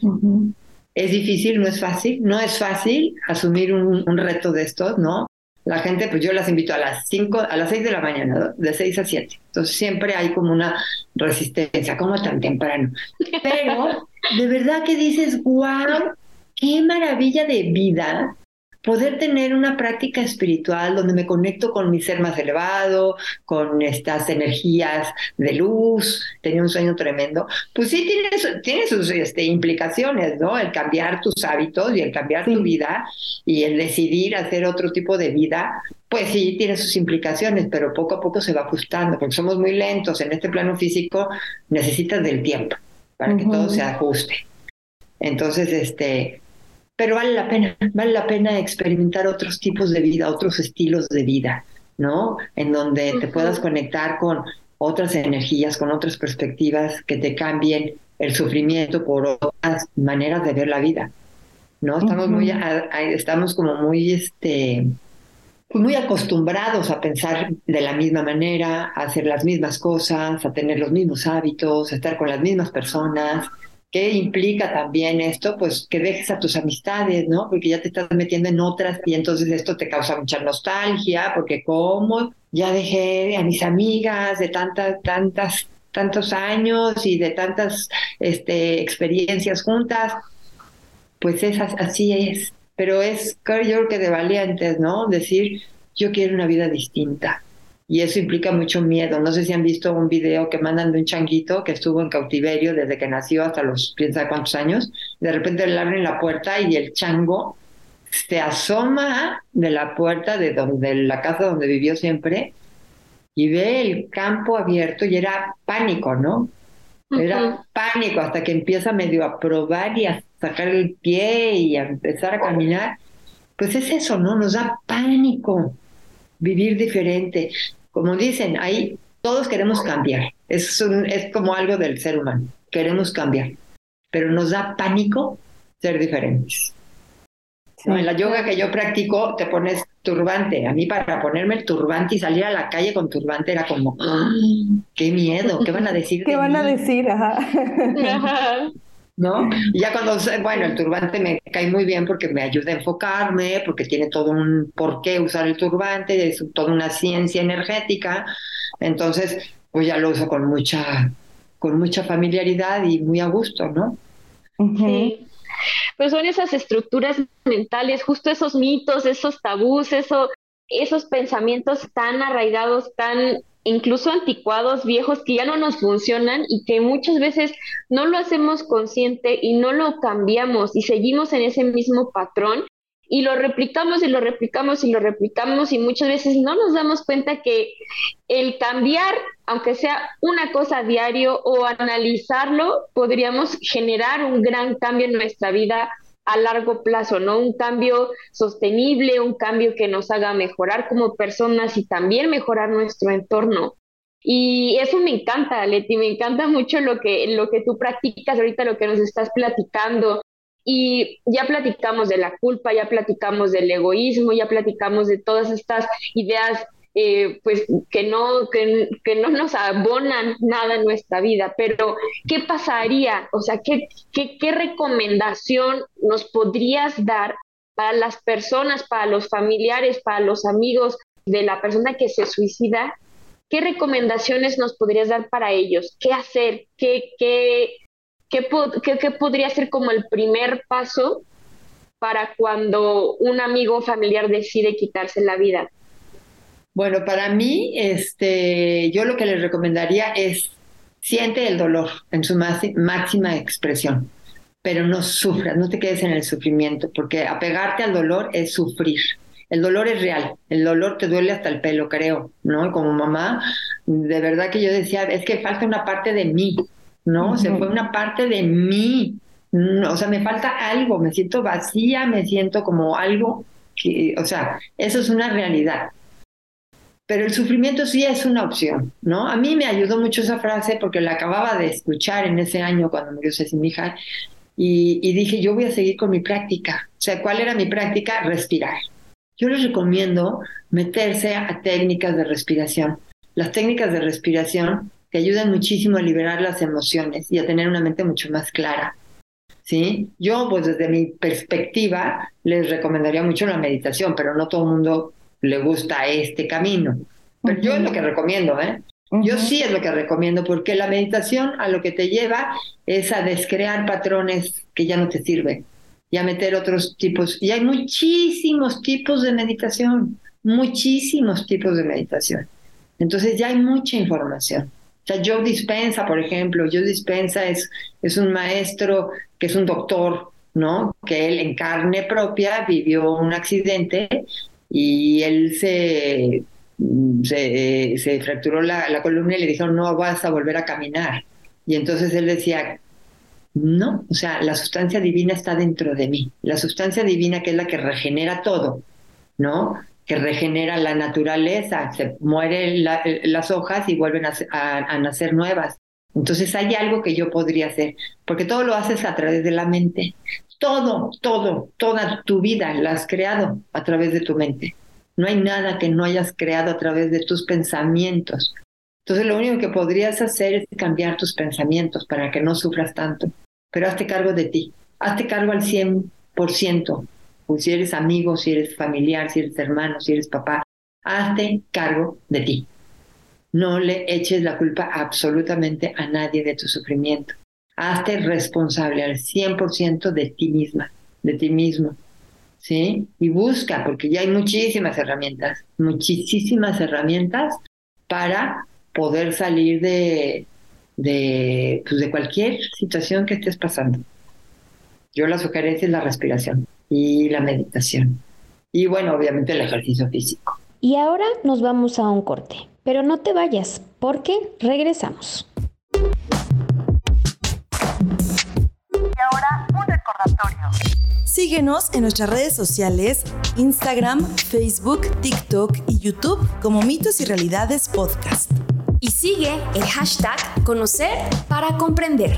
es difícil, no es fácil, no es fácil asumir un, un, reto de estos, ¿no? La gente, pues yo las invito a las 5, a las 6 de la mañana, de 6 a 7. Entonces siempre hay como una resistencia, como tan temprano. Pero de verdad que dices, wow, qué maravilla de vida poder tener una práctica espiritual donde me conecto con mi ser más elevado, con estas energías de luz, tenía un sueño tremendo, pues sí tiene, tiene sus este, implicaciones, ¿no? El cambiar tus hábitos y el cambiar tu vida y el decidir hacer otro tipo de vida, pues sí tiene sus implicaciones, pero poco a poco se va ajustando, porque somos muy lentos en este plano físico, necesitas del tiempo para que todo se ajuste. Entonces, este, pero vale la pena, vale la pena experimentar otros tipos de vida, otros estilos de vida, ¿no? En donde te puedas conectar con otras energías, con otras perspectivas que te cambien el sufrimiento por otras maneras de ver la vida, ¿no? Estamos muy, estamos como muy, este, pues muy acostumbrados a pensar de la misma manera, a hacer las mismas cosas, a tener los mismos hábitos, a estar con las mismas personas, ¿Qué implica también esto? Pues que dejes a tus amistades, ¿no? Porque ya te estás metiendo en otras y entonces esto te causa mucha nostalgia, porque como ya dejé a mis amigas de tantas, tantas, tantos años y de tantas este, experiencias juntas, pues es, así es. Pero es, creo yo, que de valientes, ¿no? Decir, yo quiero una vida distinta y eso implica mucho miedo. No sé si han visto un video que mandan de un changuito que estuvo en cautiverio desde que nació hasta los piensa cuántos años. De repente le abren la puerta y el chango se asoma de la puerta de donde la casa donde vivió siempre y ve el campo abierto y era pánico, ¿no? Era pánico hasta que empieza medio a probar y a sacar el pie y a empezar a caminar. Pues es eso, ¿no? Nos da pánico vivir diferente como dicen, ahí todos queremos cambiar. Es, es como algo del ser humano. Queremos cambiar. Pero nos da pánico ser diferentes. En la yoga que yo practico te pones turbante. A mí para ponerme el turbante y salir a la calle con turbante era como, ¡Ah! qué miedo, ¿qué van a decir? ¿Qué van a decir? Ajá. ¿No? Y ya cuando, bueno, el turbante me cae muy bien porque me ayuda a enfocarme, porque tiene todo un por qué usar el turbante, es toda una ciencia energética, entonces pues ya lo uso con mucha, con mucha familiaridad y muy a gusto, ¿no? Sí. Pues son esas estructuras mentales, justo esos mitos, esos tabús, eso, esos pensamientos tan arraigados, tan incluso anticuados, viejos, que ya no nos funcionan y que muchas veces no lo hacemos consciente y no lo cambiamos y seguimos en ese mismo patrón y lo replicamos y lo replicamos y lo replicamos y muchas veces no nos damos cuenta que el cambiar, aunque sea una cosa a diario o analizarlo, podríamos generar un gran cambio en nuestra vida a largo plazo, ¿no? Un cambio sostenible, un cambio que nos haga mejorar como personas y también mejorar nuestro entorno. Y eso me encanta, Leti, me encanta mucho lo que, lo que tú practicas ahorita, lo que nos estás platicando. Y ya platicamos de la culpa, ya platicamos del egoísmo, ya platicamos de todas estas ideas eh, pues que no, que, no nos abonan nada en nuestra vida, pero ¿qué pasaría? O sea, ¿qué, qué, qué recomendación nos podrías dar para las personas, para los familiares, para los amigos de la persona que se suicida? ¿Qué recomendaciones nos podrías dar para ellos? ¿Qué hacer? ¿Qué, qué, qué, qué podría ser como el primer paso para cuando un amigo o familiar decide quitarse la vida? Bueno, para mí, este, yo lo que les recomendaría es siente el dolor en su máxima expresión, pero no sufras, no te quedes en el sufrimiento, porque apegarte al dolor es sufrir. El dolor es real, el dolor te duele hasta el pelo, creo, ¿no? Como mamá, de verdad que yo decía, es que falta una parte de mí, ¿no? Se fue una parte de mí, o sea, me falta algo, me siento vacía, me siento como algo que, o sea, eso es una realidad pero el sufrimiento sí es una opción, ¿no? A mí me ayudó mucho esa frase porque la acababa de escuchar en ese año cuando murió Ceci hija y, y dije, yo voy a seguir con mi práctica. O sea, ¿cuál era mi práctica? Respirar. Yo les recomiendo meterse a técnicas de respiración. Las técnicas de respiración te ayudan muchísimo a liberar las emociones y a tener una mente mucho más clara. ¿Sí? Yo, pues desde mi perspectiva, les recomendaría mucho la meditación, pero no todo el mundo le gusta este camino. Pero yo es lo que recomiendo, ¿eh? Yo sí es lo que recomiendo, porque la meditación a lo que te lleva es a descrear patrones que ya no te sirven y a meter otros tipos. Y hay muchísimos tipos de meditación, muchísimos tipos de meditación. Entonces ya hay mucha información. O sea, Joe Dispensa, por ejemplo, Joe Dispensa es, es un maestro que es un doctor, ¿no? Que él en carne propia vivió un accidente y él se Mm, se, se fracturó la, la, columna y le dijeron, no vas a volver a caminar. Y entonces él decía, no, o sea, la sustancia divina está dentro de mí. La sustancia divina que es la que regenera todo, ¿no? Que regenera la naturaleza, se mueren las hojas y vuelven a, a nacer nuevas. Entonces hay algo que yo podría hacer, porque todo lo haces a través de la mente. Todo, todo, toda tu vida la has creado a través de tu mente. No hay nada que no hayas creado a través de tus pensamientos. Entonces lo único que podrías hacer es cambiar tus pensamientos para que no sufras tanto. Pero hazte cargo de ti. Hazte cargo al 100%. Pues si eres amigo, si eres familiar, si eres hermano, si eres papá, hazte cargo de ti. No le eches la culpa absolutamente a nadie de tu sufrimiento. Hazte responsable al 100% de ti misma, de ti mismo. ¿sí? Y busca, porque ya hay muchísimas herramientas, muchísimas herramientas para poder salir de, de, pues de cualquier situación que estés pasando. Yo la sugerencia es la respiración y la meditación. Y bueno, obviamente el ejercicio físico. Y ahora nos vamos a un corte, pero no te vayas, porque regresamos. Recordatorio. Síguenos en nuestras redes sociales, Instagram, Facebook, TikTok y YouTube como Mitos y Realidades Podcast. Y sigue el hashtag Conocer para Comprender.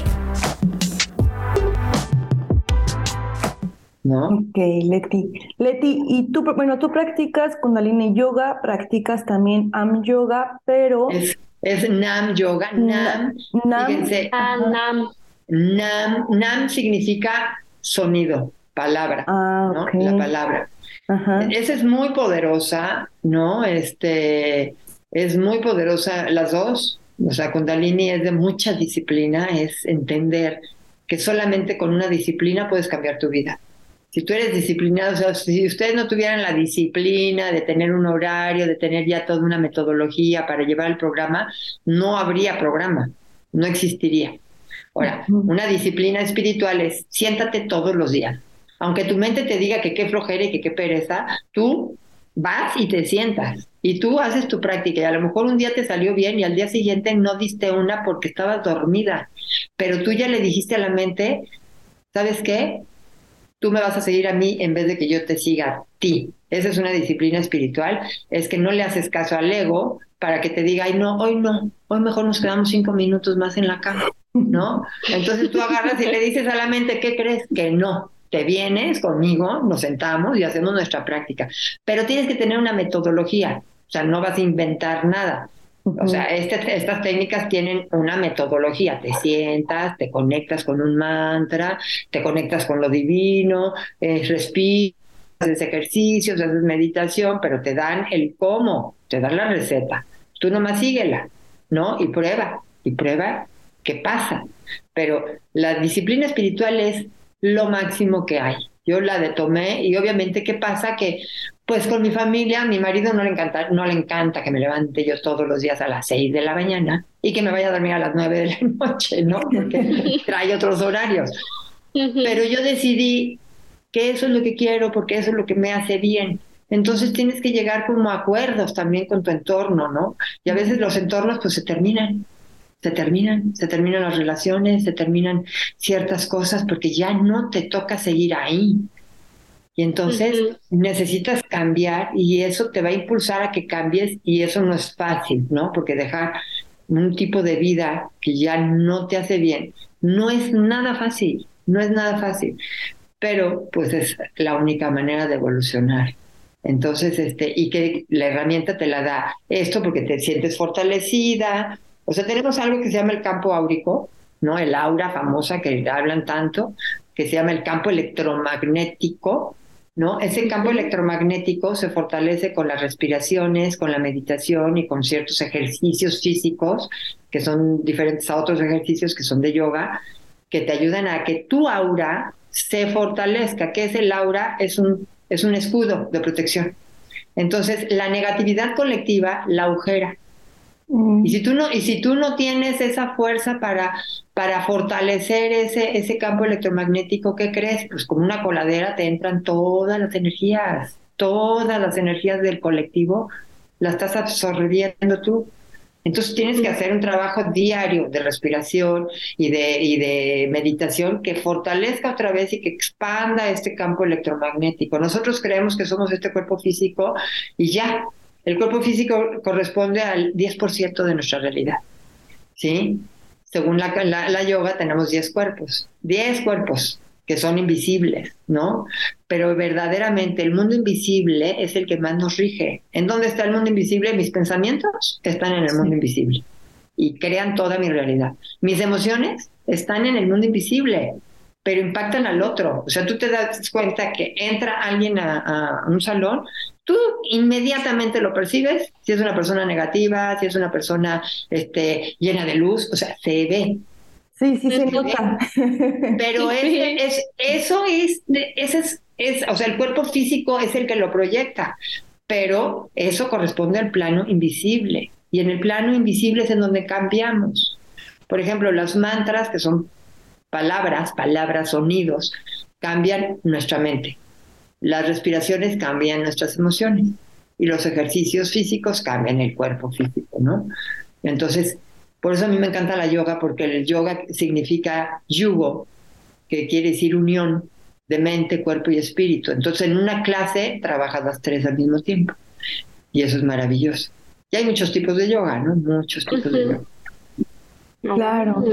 ¿no? Ok, Leti. Leti, y tú, bueno, tú practicas Kundalini Yoga, practicas también Am Yoga, pero... Es, es Nam Yoga, Nam. Nam. Fíjense, Ah, nam. Nam, Nam significa sonido, palabra, Ah, ¿no? La palabra. Ajá. Esa es muy poderosa, ¿no? Este, es muy poderosa las dos. O sea, Kundalini es de mucha disciplina, es entender que solamente con una disciplina puedes cambiar tu vida. Si tú eres disciplinado, o sea, si ustedes no tuvieran la disciplina de tener un horario, de tener ya toda una metodología para llevar el programa, no habría programa, no existiría. Ahora, una disciplina espiritual es siéntate todos los días. Aunque tu mente te diga que qué flojera y que qué pereza, tú vas y te sientas. Y tú haces tu práctica. Y a lo mejor un día te salió bien y al día siguiente no diste una porque estabas dormida, pero tú ya le dijiste a la mente, ¿sabes qué? Tú me vas a seguir a mí en vez de que yo te siga a ti. Esa es una disciplina espiritual, es que no le haces caso al ego para que te diga, ay no, hoy no, hoy mejor nos quedamos cinco minutos más en la cama, ¿no? Entonces tú agarras y le dices a la mente, ¿qué crees? Que no, te vienes conmigo, nos sentamos y hacemos nuestra práctica. Pero tienes que tener una metodología, o sea, no vas a inventar nada. O sea, este- estas técnicas tienen una metodología. Te sientas, te conectas con un mantra, te conectas con lo divino, eh, respiras, haces ejercicios, haces meditación, pero te dan el cómo, te dan la receta. Tú nomás síguela, ¿no? Y prueba, y prueba qué pasa. Pero la disciplina espiritual es lo máximo que hay. Yo la detomé y obviamente qué pasa que pues con mi familia, a mi marido no le encanta, no le encanta que me levante yo todos los días a las seis de la mañana y que me vaya a dormir a las nueve de la noche, ¿no? Porque trae otros horarios. Pero yo decidí que eso es lo que quiero porque eso es lo que me hace bien. Entonces tienes que llegar como a acuerdos también con tu entorno, ¿no? Y a veces los entornos pues se terminan, se terminan, se terminan las relaciones, se terminan ciertas cosas porque ya no te toca seguir ahí. Y entonces necesitas cambiar y eso te va a impulsar a que cambies y eso no es fácil, ¿no? Porque dejar un tipo de vida que ya no te hace bien no es nada fácil, no es nada fácil, pero pues es la única manera de evolucionar. Entonces, este, y que la herramienta te la da esto porque te sientes fortalecida. O sea, tenemos algo que se llama el campo áurico, ¿no? El aura famosa que hablan tanto, que se llama el campo electromagnético, ¿no? Ese campo electromagnético se fortalece con las respiraciones, con la meditación y con ciertos ejercicios físicos, que son diferentes a otros ejercicios que son de yoga, que te ayudan a que tu aura se fortalezca. ¿Qué es el aura? Es un es un escudo de protección. Entonces, la negatividad colectiva la agujera. Mm. Y si tú no, y si tú no tienes esa fuerza para, para fortalecer ese, ese campo electromagnético, ¿qué crees? Pues como una coladera te entran todas las energías, todas las energías del colectivo, las estás absorbiendo tú. Entonces tienes que hacer un trabajo diario de respiración y de, y de meditación que fortalezca otra vez y que expanda este campo electromagnético. Nosotros creemos que somos este cuerpo físico y ya, el cuerpo físico corresponde al 10% de nuestra realidad. ¿Sí? Según la, la, la yoga tenemos 10 cuerpos, 10 cuerpos que son invisibles, ¿no? Pero verdaderamente el mundo invisible es el que más nos rige. ¿En dónde está el mundo invisible? Mis pensamientos están en el mundo invisible y crean toda mi realidad. Mis emociones están en el mundo invisible, pero impactan al otro. O sea, tú te das cuenta que entra alguien a, un salón, tú inmediatamente lo percibes, si es una persona negativa, si es una persona este, llena de luz, o sea, se ve. Sí, sí se nota. Pero es, eso es, ese es, es, o sea, el cuerpo físico es el que lo proyecta, pero eso corresponde al plano invisible. Y en el plano invisible es en donde cambiamos. Por ejemplo, los mantras, que son palabras, palabras, sonidos, cambian nuestra mente. Las respiraciones cambian nuestras emociones y los ejercicios físicos cambian el cuerpo físico, ¿no? Entonces, por eso a mí me encanta la yoga, porque el yoga significa yugo, que quiere decir unión de mente, cuerpo y espíritu. Entonces, en una clase trabajas las tres al mismo tiempo. Y eso es maravilloso. Y hay muchos tipos de yoga, ¿no? Muchos tipos de yoga. Claro.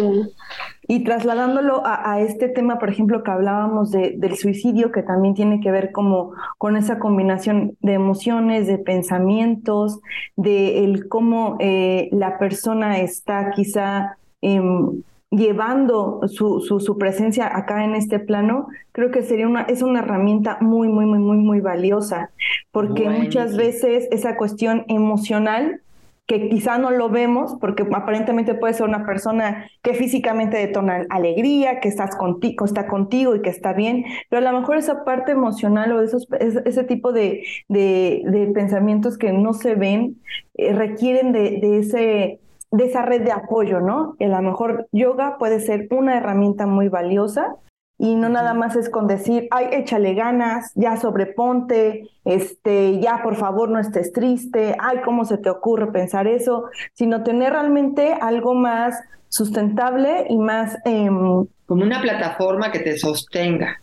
Y trasladándolo a, este tema, por ejemplo, que hablábamos de, del suicidio, que también tiene que ver como con esa combinación de emociones, de pensamientos, de el cómo eh, la persona está quizá em, llevando su, su, su, presencia acá en este plano, creo que sería una, es una herramienta muy, muy, muy, muy, muy valiosa, porque muchas veces esa cuestión emocional que quizá no lo vemos, porque aparentemente puede ser una persona que físicamente detona alegría, que estás contigo, está contigo y que está bien, pero a lo mejor esa parte emocional o esos, ese tipo de, de, pensamientos que no se ven eh, requieren de, de, ese, de esa red de apoyo, ¿no? A lo mejor yoga puede ser una herramienta muy valiosa y no nada más es con decir, ay, échale ganas, ya sobreponte, este, ya por favor no estés triste, ay, ¿cómo se te ocurre pensar eso? Sino tener realmente algo más sustentable y más... Em, Como una plataforma que te sostenga.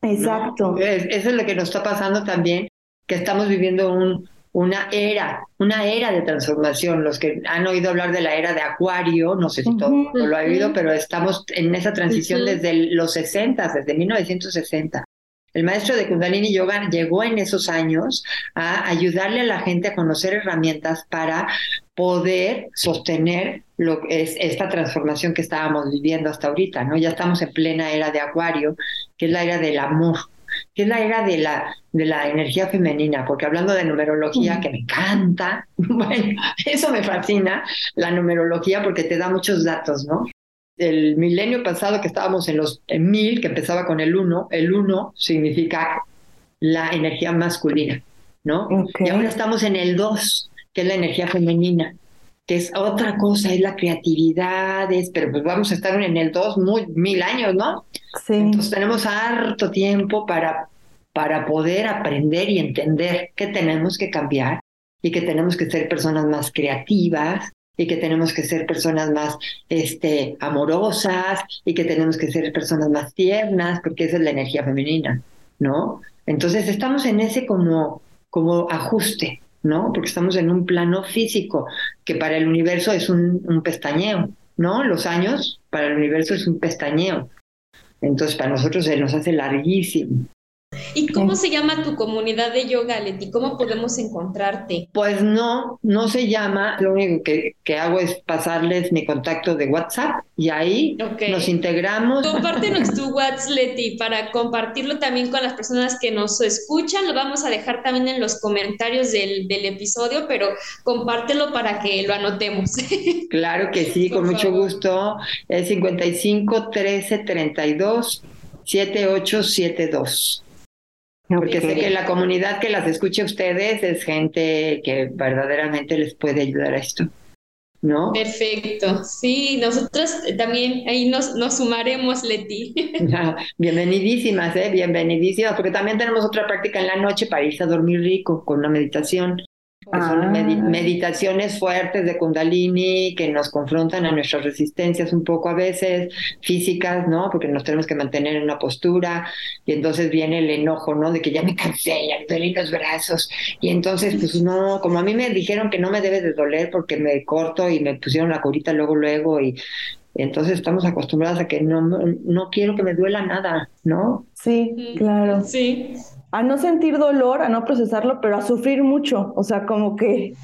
Exacto. eso es lo que nos está pasando también, que estamos viviendo un, una era, una era de transformación. Los que han oído hablar de la era de Acuario, no sé si todo lo ha oído, pero estamos en esa transición desde los 60, desde 1960. El maestro de Kundalini Yoga llegó en esos años a ayudarle a la gente a conocer herramientas para poder sostener lo que es esta transformación que estábamos viviendo hasta ahorita, ¿no? Ya estamos en plena era de Acuario, que es la era del amor, que es la era de la, de la energía femenina, porque hablando de numerología, que me encanta, bueno, eso me fascina, la numerología, porque te da muchos datos, ¿no? El milenio pasado que estábamos en los en mil, que empezaba con el uno, el uno significa la energía masculina, ¿no? Y ahora estamos en el dos, que es la energía femenina que es otra cosa, es la creatividad, es, pero pues vamos a estar en el 2 muy, mil años, ¿no? Sí. Entonces tenemos harto tiempo para, para poder aprender y entender que tenemos que cambiar y que tenemos que ser personas más creativas y que tenemos que ser personas más este, amorosas y que tenemos que ser personas más tiernas, porque esa es la energía femenina, ¿no? Entonces estamos en ese como, como ajuste, ¿no? Porque estamos en un plano físico, que para el universo es un, pestañeo, ¿no? Los años para el universo es un pestañeo. Entonces para nosotros se nos hace larguísimo. ¿Y cómo se llama tu comunidad de yoga, Leti? ¿Cómo podemos encontrarte? Pues no, no se llama. Lo único que, que hago es pasarles mi contacto de WhatsApp y ahí nos integramos. Compártenos tu WhatsApp, Leti, para compartirlo también con las personas que nos escuchan. Lo vamos a dejar también en los comentarios del, del episodio, pero compártelo para que lo anotemos. Claro que sí, Por con mucho gusto. Es 55 13 32 7872. Porque sé que la comunidad que las escucha a ustedes es gente que verdaderamente les puede ayudar a esto. ¿No? Perfecto. Sí, nosotros también ahí nos, nos sumaremos, Leti. Bienvenidísimas, ¿eh? Bienvenidísimas, porque también tenemos otra práctica en la noche para irse a dormir rico con una meditación. Que son Ah. medi- meditaciones fuertes de Kundalini que nos confrontan a nuestras resistencias un poco a veces, físicas, ¿no? Porque nos tenemos que mantener en una postura y entonces viene el enojo, ¿no? De que ya me cansé, ya me duelen los brazos. Y entonces, pues no, como a mí me dijeron que no me debe de doler porque me corto y me pusieron la curita luego, luego y entonces estamos acostumbradas a que no, no quiero que me duela nada, ¿no? Sí, claro. Sí. A no sentir dolor, a no procesarlo, pero a sufrir mucho. O sea, como que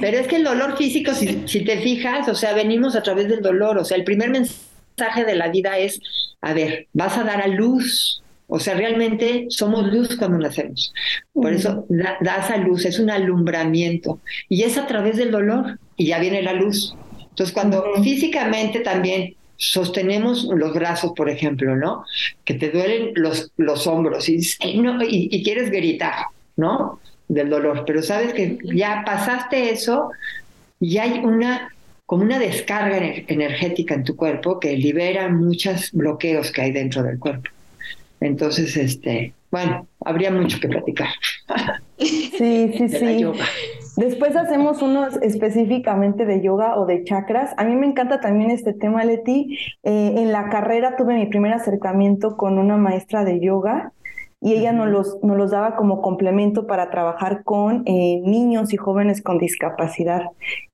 Pero es que el dolor físico, si, si te fijas, o sea, venimos a través del dolor. O sea, el primer mensaje de la vida es, a ver, vas a dar a luz. O sea, realmente somos luz cuando nacemos. Por eso da- das a luz, es un alumbramiento. Y es a través del dolor y ya viene la luz. Entonces, cuando Ujú. físicamente también sostenemos los brazos, por ejemplo, ¿no? Que te duelen los, los hombros y, dices, "Ay, no", y, y quieres gritar, ¿no? Del dolor. Pero sabes que ya pasaste eso y hay una como una descarga ener- energética en tu cuerpo que libera muchos bloqueos que hay dentro del cuerpo. Entonces, este, bueno, habría mucho que platicar sí, sí, de la sí. yoga. Después hacemos unos específicamente de yoga o de chakras. A mí me encanta también este tema, Leti. Eh, en la carrera tuve mi primer acercamiento con una maestra de yoga y ella nos los, nos los daba como complemento para trabajar con eh, niños y jóvenes con discapacidad.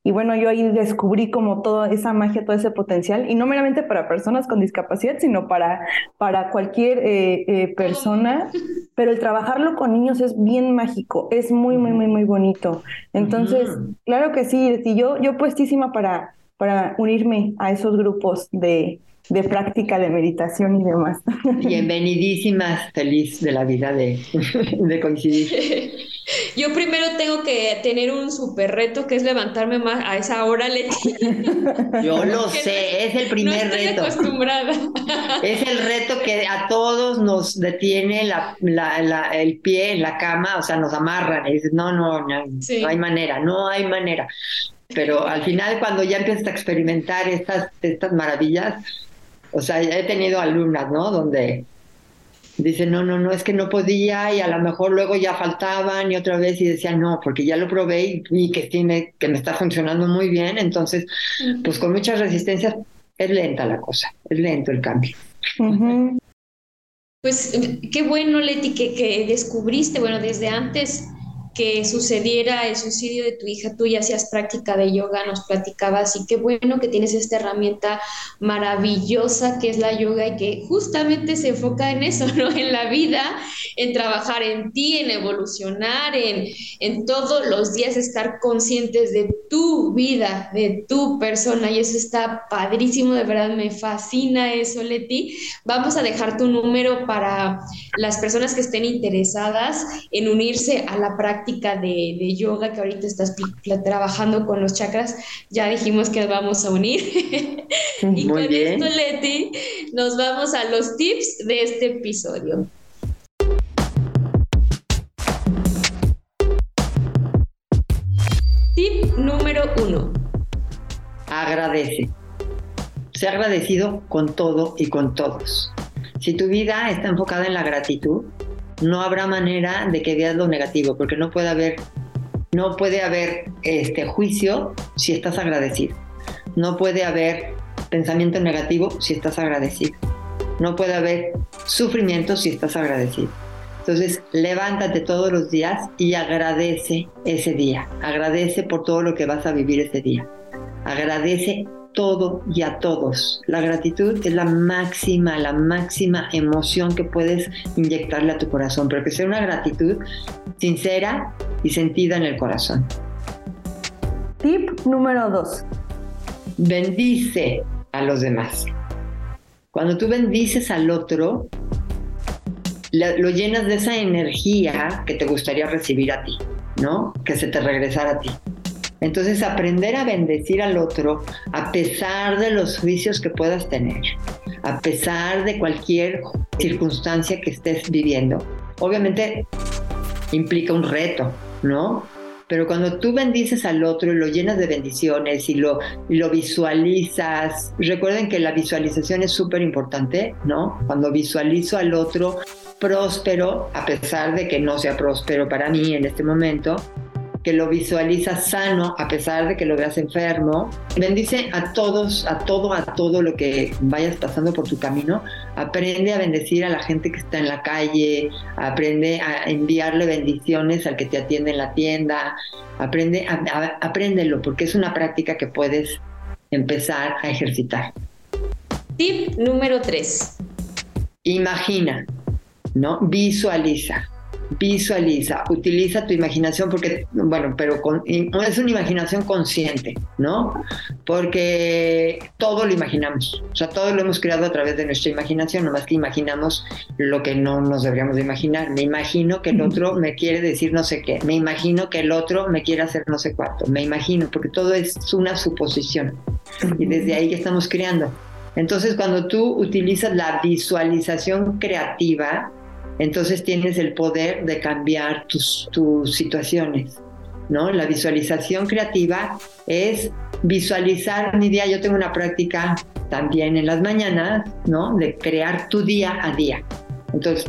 Y bueno, yo ahí descubrí como toda esa magia, todo ese potencial, y no meramente para personas con discapacidad, sino para, para cualquier eh, eh, persona. Pero el trabajarlo con niños es bien mágico, es muy, muy, muy, muy bonito. Entonces, claro que sí, Leti, yo, yo puestísima para, para unirme a esos grupos de, de práctica de meditación y demás. Bienvenidísimas, feliz de la vida de, de coincidir. Yo primero tengo que tener un super reto que es levantarme más a esa hora, Leti. Yo lo sé, es el No primer estoy reto. acostumbrada. Es el reto que a todos nos detiene la, la- la- el pie en la cama, o sea, nos amarran y dices, no, no, no, Sí. no hay manera, no hay manera. Pero al final, cuando ya empiezas a experimentar estas, estas maravillas, o sea, he tenido alumnas, ¿no? Donde dicen, no, no, no, es que no podía y a lo mejor luego ya faltaban y otra vez y decían, no, porque ya lo probé y, y que, sí me, que me está funcionando muy bien, entonces, pues con muchas resistencias es lenta la cosa, es lento el cambio. Pues qué bueno, Leti, que, que descubriste, bueno, desde antes que sucediera el suicidio de tu hija, tú ya hacías práctica de yoga, nos platicabas, y qué bueno que tienes esta herramienta maravillosa que es la yoga y que justamente se enfoca en eso, ¿no? En la vida, en trabajar en ti, en evolucionar, en, en todos los días estar conscientes de tu vida, de tu persona, y eso está padrísimo, de verdad me fascina eso, Leti. Vamos a dejar tu número para las personas que estén interesadas en unirse a la práctica de, de yoga que ahorita estás trabajando con los chakras. Ya dijimos que vamos a unir. y Muy con bien. esto, Leti, nos vamos a los tips de este episodio. Tip número uno. agradece. Sé agradecido con todo y con todos. Si tu vida está enfocada en la gratitud, no habrá manera de que veas lo negativo, porque no puede haber, no puede haber este juicio si estás agradecido. No puede haber pensamiento negativo si estás agradecido. No puede haber sufrimiento si estás agradecido. Entonces, levántate todos los días y agradece ese día. Agradece por todo lo que vas a vivir ese día. Agradece todo y a todos. La gratitud es la máxima, la máxima emoción que puedes inyectarle a tu corazón, pero que sea una gratitud sincera y sentida en el corazón. Tip número dos. Bendice a los demás. Cuando tú bendices al otro, lo llenas de esa energía que te gustaría recibir a ti, ¿no? Que se te regresara a ti. Entonces, aprender a bendecir al otro a pesar de los juicios que puedas tener, a pesar de cualquier circunstancia que estés viviendo. Obviamente implica un reto, ¿no? Pero cuando tú bendices al otro y lo llenas de bendiciones y lo, lo visualizas, recuerden que la visualización es súper importante, ¿no? Cuando visualizo al otro próspero, a pesar de que no sea próspero para mí en este momento, que lo visualizas sano a pesar de que lo veas enfermo. Bendice a todos, a todo, a todo lo que vayas pasando por tu camino. Aprende a bendecir a la gente que está en la calle, aprende a enviarle bendiciones al que te atiende en la tienda. Aprende, a, apréndelo porque es una práctica que puedes empezar a ejercitar. Tip número 3. Imagina, ¿no? Visualiza visualiza, utiliza tu imaginación porque, bueno, pero es una imaginación consciente, ¿no? Porque todo lo imaginamos, o sea, todo lo hemos creado a través de nuestra imaginación, nomás que imaginamos lo que no nos deberíamos de imaginar. Me imagino que el otro me quiere decir no sé qué, me imagino que el otro me quiere hacer no sé cuánto, me imagino, porque todo es una suposición y desde ahí que estamos creando. Entonces, cuando tú utilizas la visualización creativa, entonces tienes el poder de cambiar tus, tus situaciones. ¿no? La visualización creativa es visualizar mi día. Yo tengo una práctica también en las mañanas, ¿no? De crear tu día a día. Entonces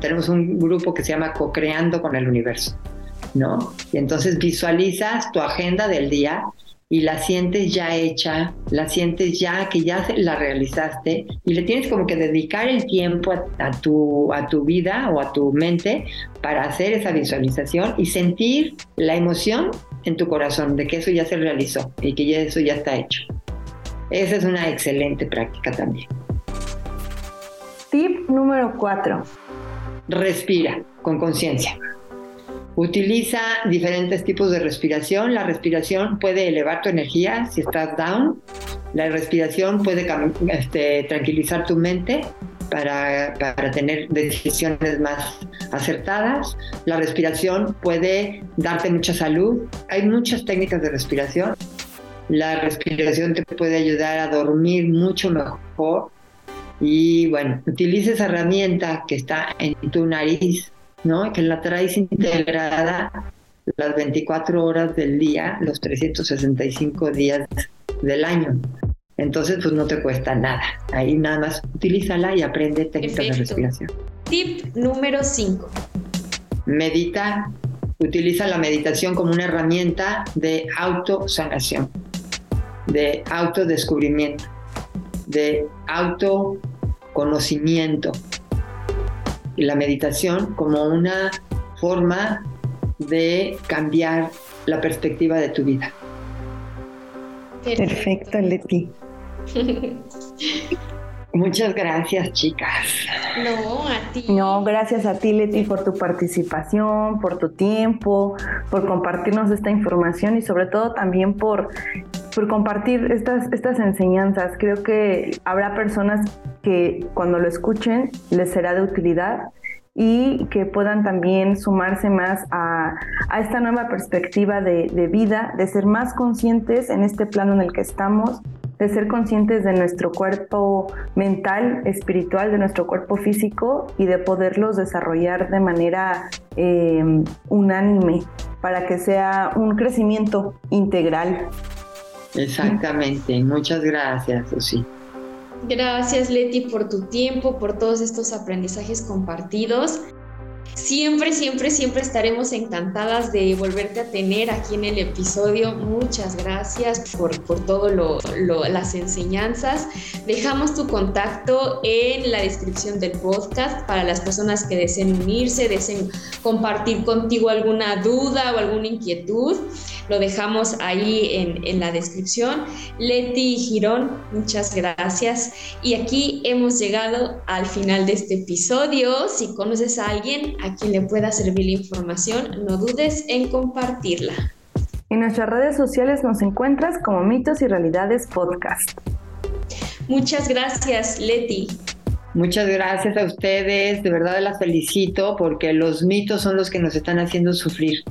tenemos un grupo que se llama Co-creando con el universo, ¿no? Y entonces visualizas tu agenda del día y la sientes ya hecha, la sientes ya que ya la realizaste y le tienes como que dedicar el tiempo a, tu, a tu vida o a tu mente para hacer esa visualización y sentir la emoción en tu corazón de que eso ya se realizó y que ya eso ya está hecho. Esa es una excelente práctica también. Tip número 4. Respira con conciencia. Utiliza diferentes tipos de respiración. La respiración puede elevar tu energía si estás down. La respiración puede este, tranquilizar tu mente para, para, tener decisiones más acertadas. La respiración puede darte mucha salud. Hay muchas técnicas de respiración. La respiración te puede ayudar a dormir mucho mejor. Y bueno, utiliza esa herramienta que está en tu nariz ¿no? Que la traes integrada las 24 horas del día, los 365 días del año. Entonces, pues no te cuesta nada. Ahí nada más utilízala y aprende técnicas de respiración. Tip número 5. Medita. Utiliza la meditación como una herramienta de autosanación, de autodescubrimiento, de autoconocimiento, la meditación como una forma de cambiar la perspectiva de tu vida. Perfecto, Leti. Muchas gracias, chicas. No, a ti. No, gracias a ti, Leti, por tu participación, por tu tiempo, por compartirnos esta información y sobre todo también por, por compartir estas, estas enseñanzas. Creo que habrá personas que cuando lo escuchen les será de utilidad y que puedan también sumarse más a, esta nueva perspectiva de, vida, de ser más conscientes en este plano en el que estamos, de ser conscientes de nuestro cuerpo mental, espiritual, de nuestro cuerpo físico y de poderlos desarrollar de manera eh, unánime para que sea un crecimiento integral. Exactamente, muchas gracias, Susi. Gracias Leti por tu tiempo, por todos estos aprendizajes compartidos. Siempre, siempre, siempre estaremos encantadas de volverte a tener aquí en el episodio. Muchas gracias por, por todo lo, las enseñanzas. Dejamos tu contacto en la descripción del podcast para las personas que deseen unirse, deseen compartir contigo alguna duda o alguna inquietud. Lo dejamos ahí en, en la descripción. Leti Girón, muchas gracias. Y aquí hemos llegado al final de este episodio. Si conoces a alguien a quien le pueda servir la información, no dudes en compartirla. En nuestras redes sociales nos encuentras como Mitos y Realidades Podcast. Muchas gracias, Leti. Muchas gracias a ustedes, de verdad las felicito porque los mitos son los que nos están haciendo sufrir.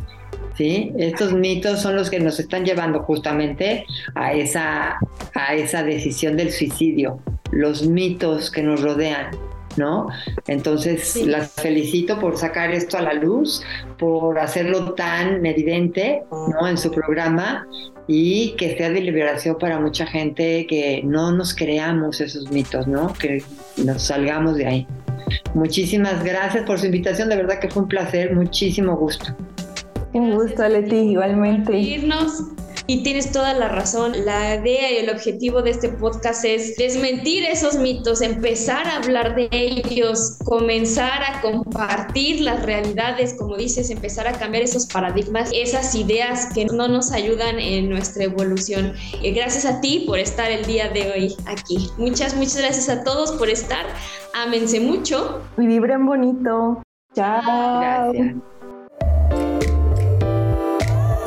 ¿Sí? Estos mitos son los que nos están llevando justamente a esa, a esa decisión del suicidio, los mitos que nos rodean. ¿no? Entonces las felicito por sacar esto a la luz, por hacerlo tan evidente, ¿no? En su programa y que sea de liberación para mucha gente que no nos creamos esos mitos, ¿no? Que nos salgamos de ahí. Muchísimas gracias por su invitación, de verdad que fue un placer, muchísimo gusto. Un gusto, Leti, igualmente. Irnos. Y tienes toda la razón. La idea y el objetivo de este podcast es desmentir esos mitos, empezar a hablar de ellos, comenzar a compartir las realidades, como dices, empezar a cambiar esos paradigmas, esas ideas que no nos ayudan en nuestra evolución. Y gracias a ti por estar el día de hoy aquí. Muchas, muchas gracias a todos por estar. Ámense mucho. Y vibren bonito. Chao. Gracias.